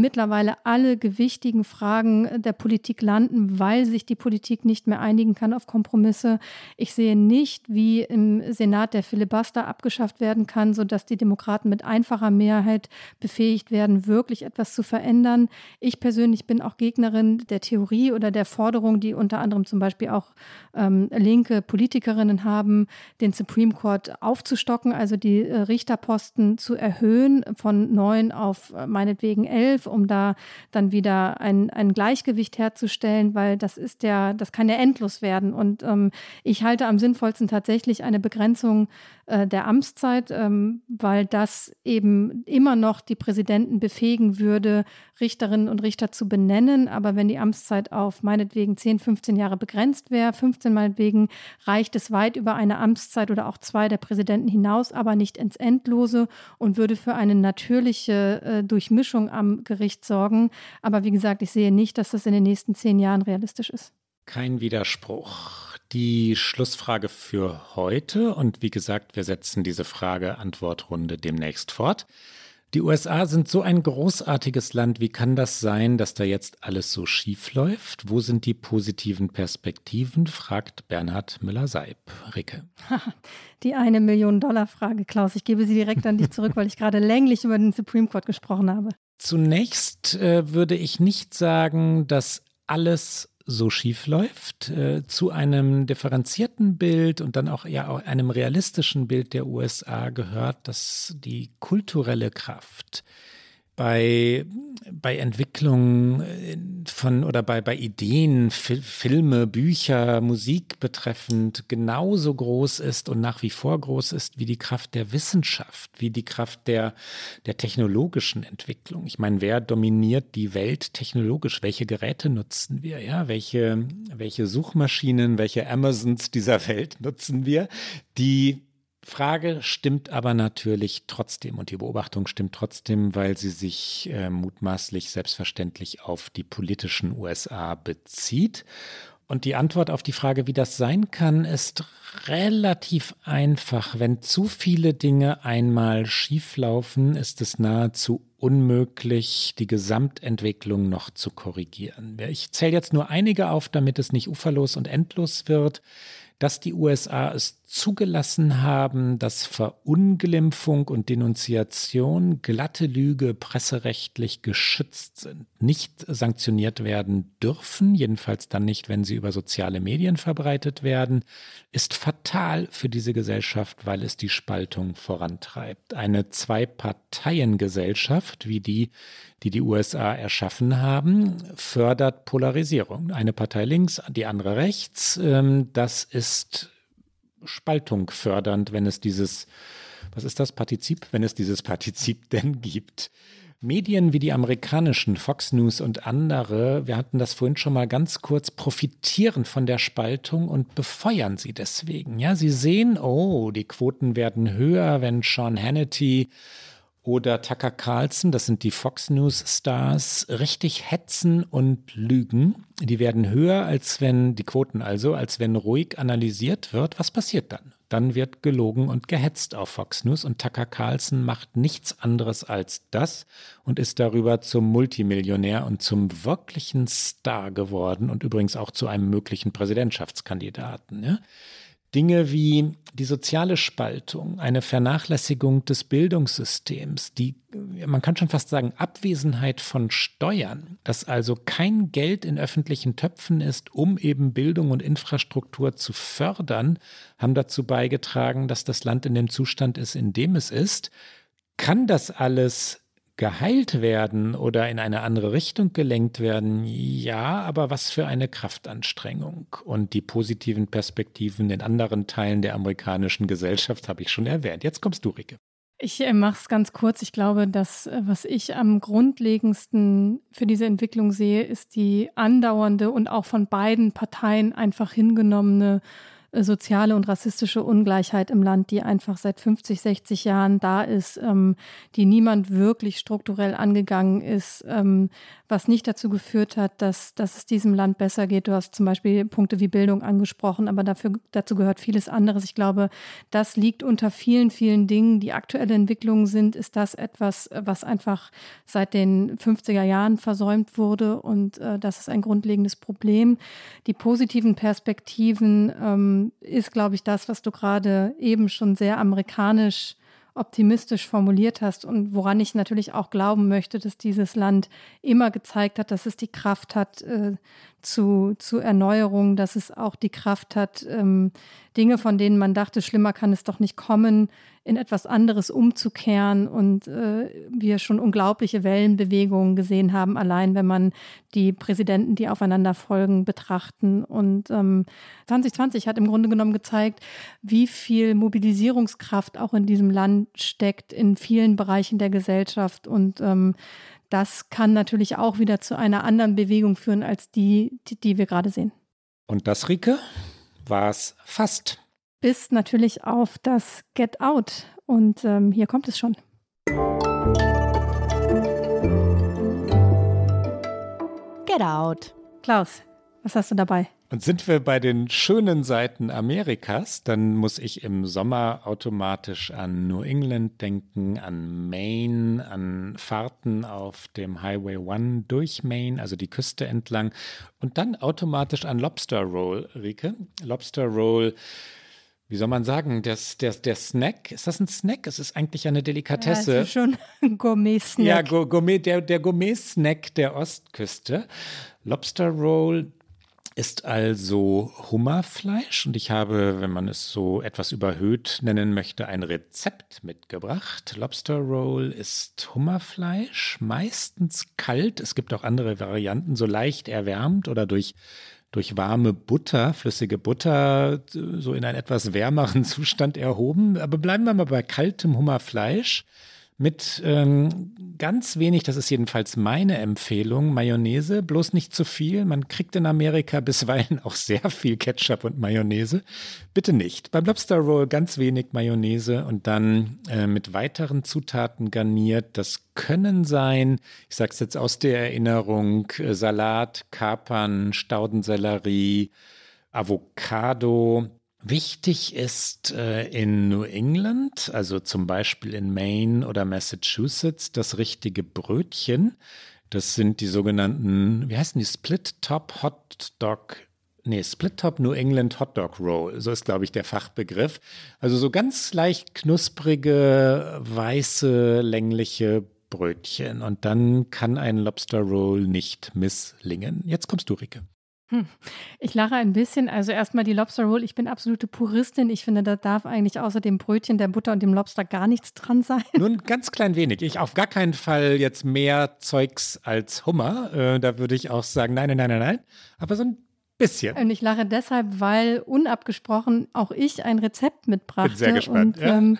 mittlerweile alle gewichtigen Fragen der Politik landen, weil sich die Politik nicht mehr einigen kann auf Kompromisse. Ich sehe nicht, wie im Senat der Filibuster abgeschafft werden kann, sodass die Demokraten mit einfacher Mehrheit befähigt werden, wirklich etwas zu verändern. Ich persönlich bin auch Gegnerin der Theorie oder der Forderung, die unter anderem zum Beispiel auch ähm, linke Politikerinnen haben, den Supreme Court aufzustocken, also die äh, Richterposten zu erhöhen von neun auf äh, meinetwegen elf elf, um da dann wieder ein, ein Gleichgewicht herzustellen, weil das ist ja, das kann ja endlos werden. Und ähm, ich halte am sinnvollsten tatsächlich eine Begrenzung äh, der Amtszeit, ähm, weil das eben immer noch die Präsidenten befähigen würde, Richterinnen und Richter zu benennen. Aber wenn die Amtszeit auf meinetwegen 10, 15 Jahre begrenzt wäre, 15 meinetwegen, reicht es weit über eine Amtszeit oder auch zwei der Präsidenten hinaus, aber nicht ins Endlose und würde für eine natürliche äh, Durchmischung am Gericht sorgen. Aber wie gesagt, ich sehe nicht, dass das in den nächsten zehn Jahren realistisch ist. Kein Widerspruch. Die Schlussfrage für heute, und wie gesagt, wir setzen diese Frage-Antwort-Runde demnächst fort. Die USA sind so ein großartiges Land. Wie kann das sein, dass da jetzt alles so schief läuft? Wo sind die positiven Perspektiven? fragt Bernhard Müller-Seib. Ricke. Die eine Million Dollar Frage, Klaus. Ich gebe sie direkt an dich zurück, weil ich gerade länglich über den Supreme Court gesprochen habe. Zunächst äh, würde ich nicht sagen, dass alles so schief läuft, äh, zu einem differenzierten Bild und dann auch ja auch einem realistischen Bild der USA gehört, dass die kulturelle Kraft bei, bei Entwicklung äh, von oder bei, bei Ideen, Fil Filme, Bücher, Musik betreffend genauso groß ist und nach wie vor groß ist wie die Kraft der Wissenschaft, wie die Kraft der, der technologischen Entwicklung. Ich meine, wer dominiert die Welt technologisch? Welche Geräte nutzen wir? Ja, welche, welche Suchmaschinen, welche Amazons dieser Welt nutzen wir, die Frage stimmt aber natürlich trotzdem und die Beobachtung stimmt trotzdem, weil sie sich äh, mutmaßlich selbstverständlich auf die politischen USA bezieht. Und die Antwort auf die Frage, wie das sein kann, ist relativ einfach. Wenn zu viele Dinge einmal schieflaufen, ist es nahezu unmöglich, die Gesamtentwicklung noch zu korrigieren. Ich zähle jetzt nur einige auf, damit es nicht uferlos und endlos wird dass die USA es zugelassen haben, dass Verunglimpfung und Denunziation, glatte Lüge presserechtlich geschützt sind, nicht sanktioniert werden dürfen, jedenfalls dann nicht, wenn sie über soziale Medien verbreitet werden, ist fatal für diese Gesellschaft, weil es die Spaltung vorantreibt. Eine Zwei-Parteien-Gesellschaft, wie die, die die USA erschaffen haben, fördert Polarisierung. Eine Partei links, die andere rechts. Ähm, das ist Spaltung fördernd, wenn es dieses, was ist das, Partizip, wenn es dieses Partizip denn gibt. Medien wie die amerikanischen Fox News und andere, wir hatten das vorhin schon mal ganz kurz, profitieren von der Spaltung und befeuern sie deswegen. Ja, sie sehen, oh, die Quoten werden höher, wenn Sean Hannity oder Tucker Carlson, das sind die Fox News Stars, richtig hetzen und lügen. Die werden höher, als wenn, die Quoten also, als wenn ruhig analysiert wird. Was passiert dann? Dann wird gelogen und gehetzt auf Fox News und Tucker Carlson macht nichts anderes als das und ist darüber zum Multimillionär und zum wirklichen Star geworden und übrigens auch zu einem möglichen Präsidentschaftskandidaten. Ja? Dinge wie die soziale Spaltung, eine Vernachlässigung des Bildungssystems, die, man kann schon fast sagen, Abwesenheit von Steuern, dass also kein Geld in öffentlichen Töpfen ist, um eben Bildung und Infrastruktur zu fördern, haben dazu beigetragen, dass das Land in dem Zustand ist, in dem es ist. Kann das alles geheilt werden oder in eine andere Richtung gelenkt werden, ja, aber was für eine Kraftanstrengung. Und die positiven Perspektiven in anderen Teilen der amerikanischen Gesellschaft habe ich schon erwähnt. Jetzt kommst du, Rike. Ich äh, mache es ganz kurz. Ich glaube, dass äh, was ich am grundlegendsten für diese Entwicklung sehe, ist die andauernde und auch von beiden Parteien einfach hingenommene soziale und rassistische Ungleichheit im Land, die einfach seit 50, 60 Jahren da ist, ähm, die niemand wirklich strukturell angegangen ist, ähm, was nicht dazu geführt hat, dass, dass es diesem Land besser geht. Du hast zum Beispiel Punkte wie Bildung angesprochen, aber dafür, dazu gehört vieles anderes. Ich glaube, das liegt unter vielen, vielen Dingen, die aktuelle Entwicklungen sind, ist das etwas, was einfach seit den 50er Jahren versäumt wurde und äh, das ist ein grundlegendes Problem. Die positiven Perspektiven ähm, ist, glaube ich, das, was du gerade eben schon sehr amerikanisch optimistisch formuliert hast und woran ich natürlich auch glauben möchte, dass dieses Land immer gezeigt hat, dass es die Kraft hat, äh, zu, zu Erneuerung, dass es auch die Kraft hat, ähm, Dinge, von denen man dachte, schlimmer kann es doch nicht kommen, in etwas anderes umzukehren und äh, wir schon unglaubliche Wellenbewegungen gesehen haben, allein wenn man die Präsidenten, die aufeinander folgen, betrachten. Und ähm, 2020 hat im Grunde genommen gezeigt, wie viel Mobilisierungskraft auch in diesem Land steckt, in vielen Bereichen der Gesellschaft und ähm, das kann natürlich auch wieder zu einer anderen Bewegung führen als die, die, die wir gerade sehen. Und das, Rike, war es fast. Bis natürlich auf das Get Out. Und ähm, hier kommt es schon. Get Out. Klaus, was hast du dabei? Und sind wir bei den schönen Seiten Amerikas, dann muss ich im Sommer automatisch an New England denken, an Maine, an Fahrten auf dem Highway One durch Maine, also die Küste entlang. Und dann automatisch an Lobster Roll, Rike. Lobster Roll wie soll man sagen, das, der, der Snack, ist das ein Snack? Es ist eigentlich eine Delikatesse. Ja, das ist schon ein Gourmet-Snack. Ja, Gourmet, der, der Gourmet-Snack der Ostküste. Lobster Roll, ist also Hummerfleisch und ich habe, wenn man es so etwas überhöht nennen möchte, ein Rezept mitgebracht. Lobster Roll ist Hummerfleisch, meistens kalt. Es gibt auch andere Varianten, so leicht erwärmt oder durch durch warme Butter, flüssige Butter, so in einen etwas wärmeren Zustand erhoben. Aber bleiben wir mal bei kaltem Hummerfleisch mit ähm, ganz wenig, das ist jedenfalls meine Empfehlung, Mayonnaise, bloß nicht zu viel. Man kriegt in Amerika bisweilen auch sehr viel Ketchup und Mayonnaise. Bitte nicht. Beim Lobster Roll ganz wenig Mayonnaise und dann äh, mit weiteren Zutaten garniert. Das können sein, ich sage es jetzt aus der Erinnerung, äh, Salat, Kapern, Staudensellerie, Avocado, Wichtig ist äh, in New England, also zum Beispiel in Maine oder Massachusetts, das richtige Brötchen. Das sind die sogenannten, wie heißen die, Split Top Hot Dog Nee, Split Top New England Hot Dog Roll. So ist, glaube ich, der Fachbegriff. Also so ganz leicht knusprige, weiße, längliche Brötchen. Und dann kann ein Lobster Roll nicht misslingen. Jetzt kommst du, Rike. Hm. Ich lache ein bisschen. Also erstmal die Lobster Roll. Ich bin absolute Puristin. Ich finde, da darf eigentlich außer dem Brötchen, der Butter und dem Lobster gar nichts dran sein. Nur ein ganz klein wenig. Ich auf gar keinen Fall jetzt mehr Zeugs als Hummer. Äh, da würde ich auch sagen, nein, nein, nein, nein, nein. Aber so ein Bisschen. Und ich lache deshalb, weil unabgesprochen auch ich ein Rezept mitbrachte. Bin sehr gespannt. Und ja. ähm,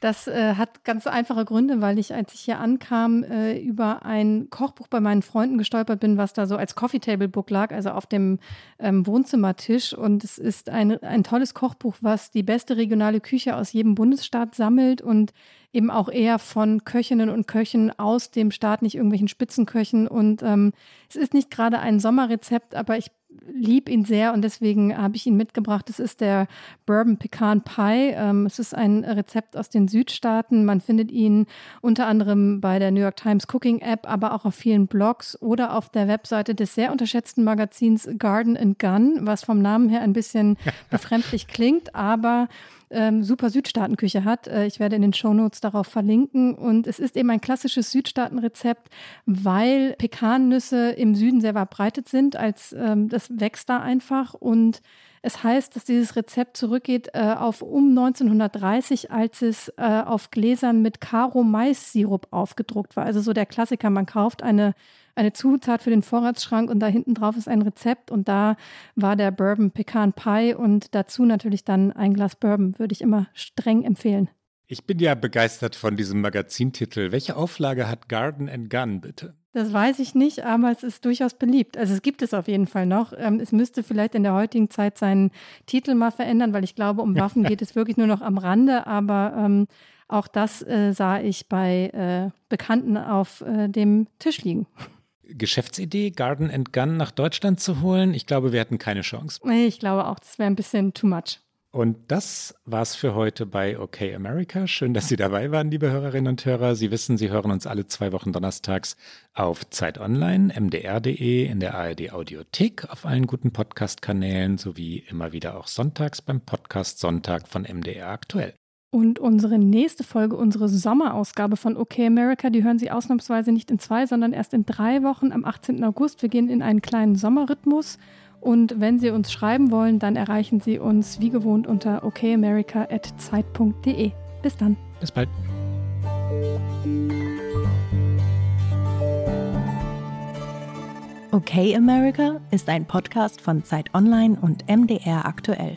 das äh, hat ganz einfache Gründe, weil ich, als ich hier ankam, äh, über ein Kochbuch bei meinen Freunden gestolpert bin, was da so als Coffee Table Book lag, also auf dem ähm, Wohnzimmertisch. Und es ist ein, ein tolles Kochbuch, was die beste regionale Küche aus jedem Bundesstaat sammelt und eben auch eher von Köchinnen und Köchen aus dem Staat, nicht irgendwelchen Spitzenköchen. Und ähm, es ist nicht gerade ein Sommerrezept, aber ich lieb ihn sehr und deswegen habe ich ihn mitgebracht. Es ist der Bourbon Pecan Pie. Ähm, es ist ein Rezept aus den Südstaaten. Man findet ihn unter anderem bei der New York Times Cooking App, aber auch auf vielen Blogs oder auf der Webseite des sehr unterschätzten Magazins Garden and Gun, was vom Namen her ein bisschen befremdlich klingt, aber ähm, super Südstaatenküche hat. Äh, ich werde in den Shownotes darauf verlinken. Und es ist eben ein klassisches Südstaatenrezept, weil Pekannüsse im Süden sehr verbreitet sind. Als ähm, das wächst da einfach und es heißt, dass dieses Rezept zurückgeht äh, auf um 1930, als es äh, auf Gläsern mit Karo-Mais-Sirup aufgedruckt war. Also so der Klassiker, man kauft eine eine Zutat für den Vorratsschrank und da hinten drauf ist ein Rezept und da war der Bourbon Pecan Pie und dazu natürlich dann ein Glas Bourbon, würde ich immer streng empfehlen. Ich bin ja begeistert von diesem Magazintitel. Welche Auflage hat Garden and Gun bitte? Das weiß ich nicht, aber es ist durchaus beliebt. Also es gibt es auf jeden Fall noch. Ähm, es müsste vielleicht in der heutigen Zeit seinen Titel mal verändern, weil ich glaube, um Waffen geht es wirklich nur noch am Rande. Aber ähm, auch das äh, sah ich bei äh, Bekannten auf äh, dem Tisch liegen. Geschäftsidee, Garden and Gun nach Deutschland zu holen? Ich glaube, wir hätten keine Chance. Nee, ich glaube auch, das wäre ein bisschen too much. Und das war's für heute bei OK America. Schön, dass Sie dabei waren, liebe Hörerinnen und Hörer. Sie wissen, Sie hören uns alle zwei Wochen donnerstags auf Zeit Online, mdr.de, in der ARD Audiothek, auf allen guten Podcast-Kanälen sowie immer wieder auch sonntags beim Podcast Sonntag von MDR aktuell. Und unsere nächste Folge, unsere Sommerausgabe von OK America, die hören Sie ausnahmsweise nicht in zwei, sondern erst in drei Wochen am 18. August. Wir gehen in einen kleinen Sommerrhythmus. Und wenn Sie uns schreiben wollen, dann erreichen Sie uns wie gewohnt unter okamerica.zeit.de. Bis dann. Bis bald. Okay America ist ein Podcast von Zeit Online und MDR aktuell.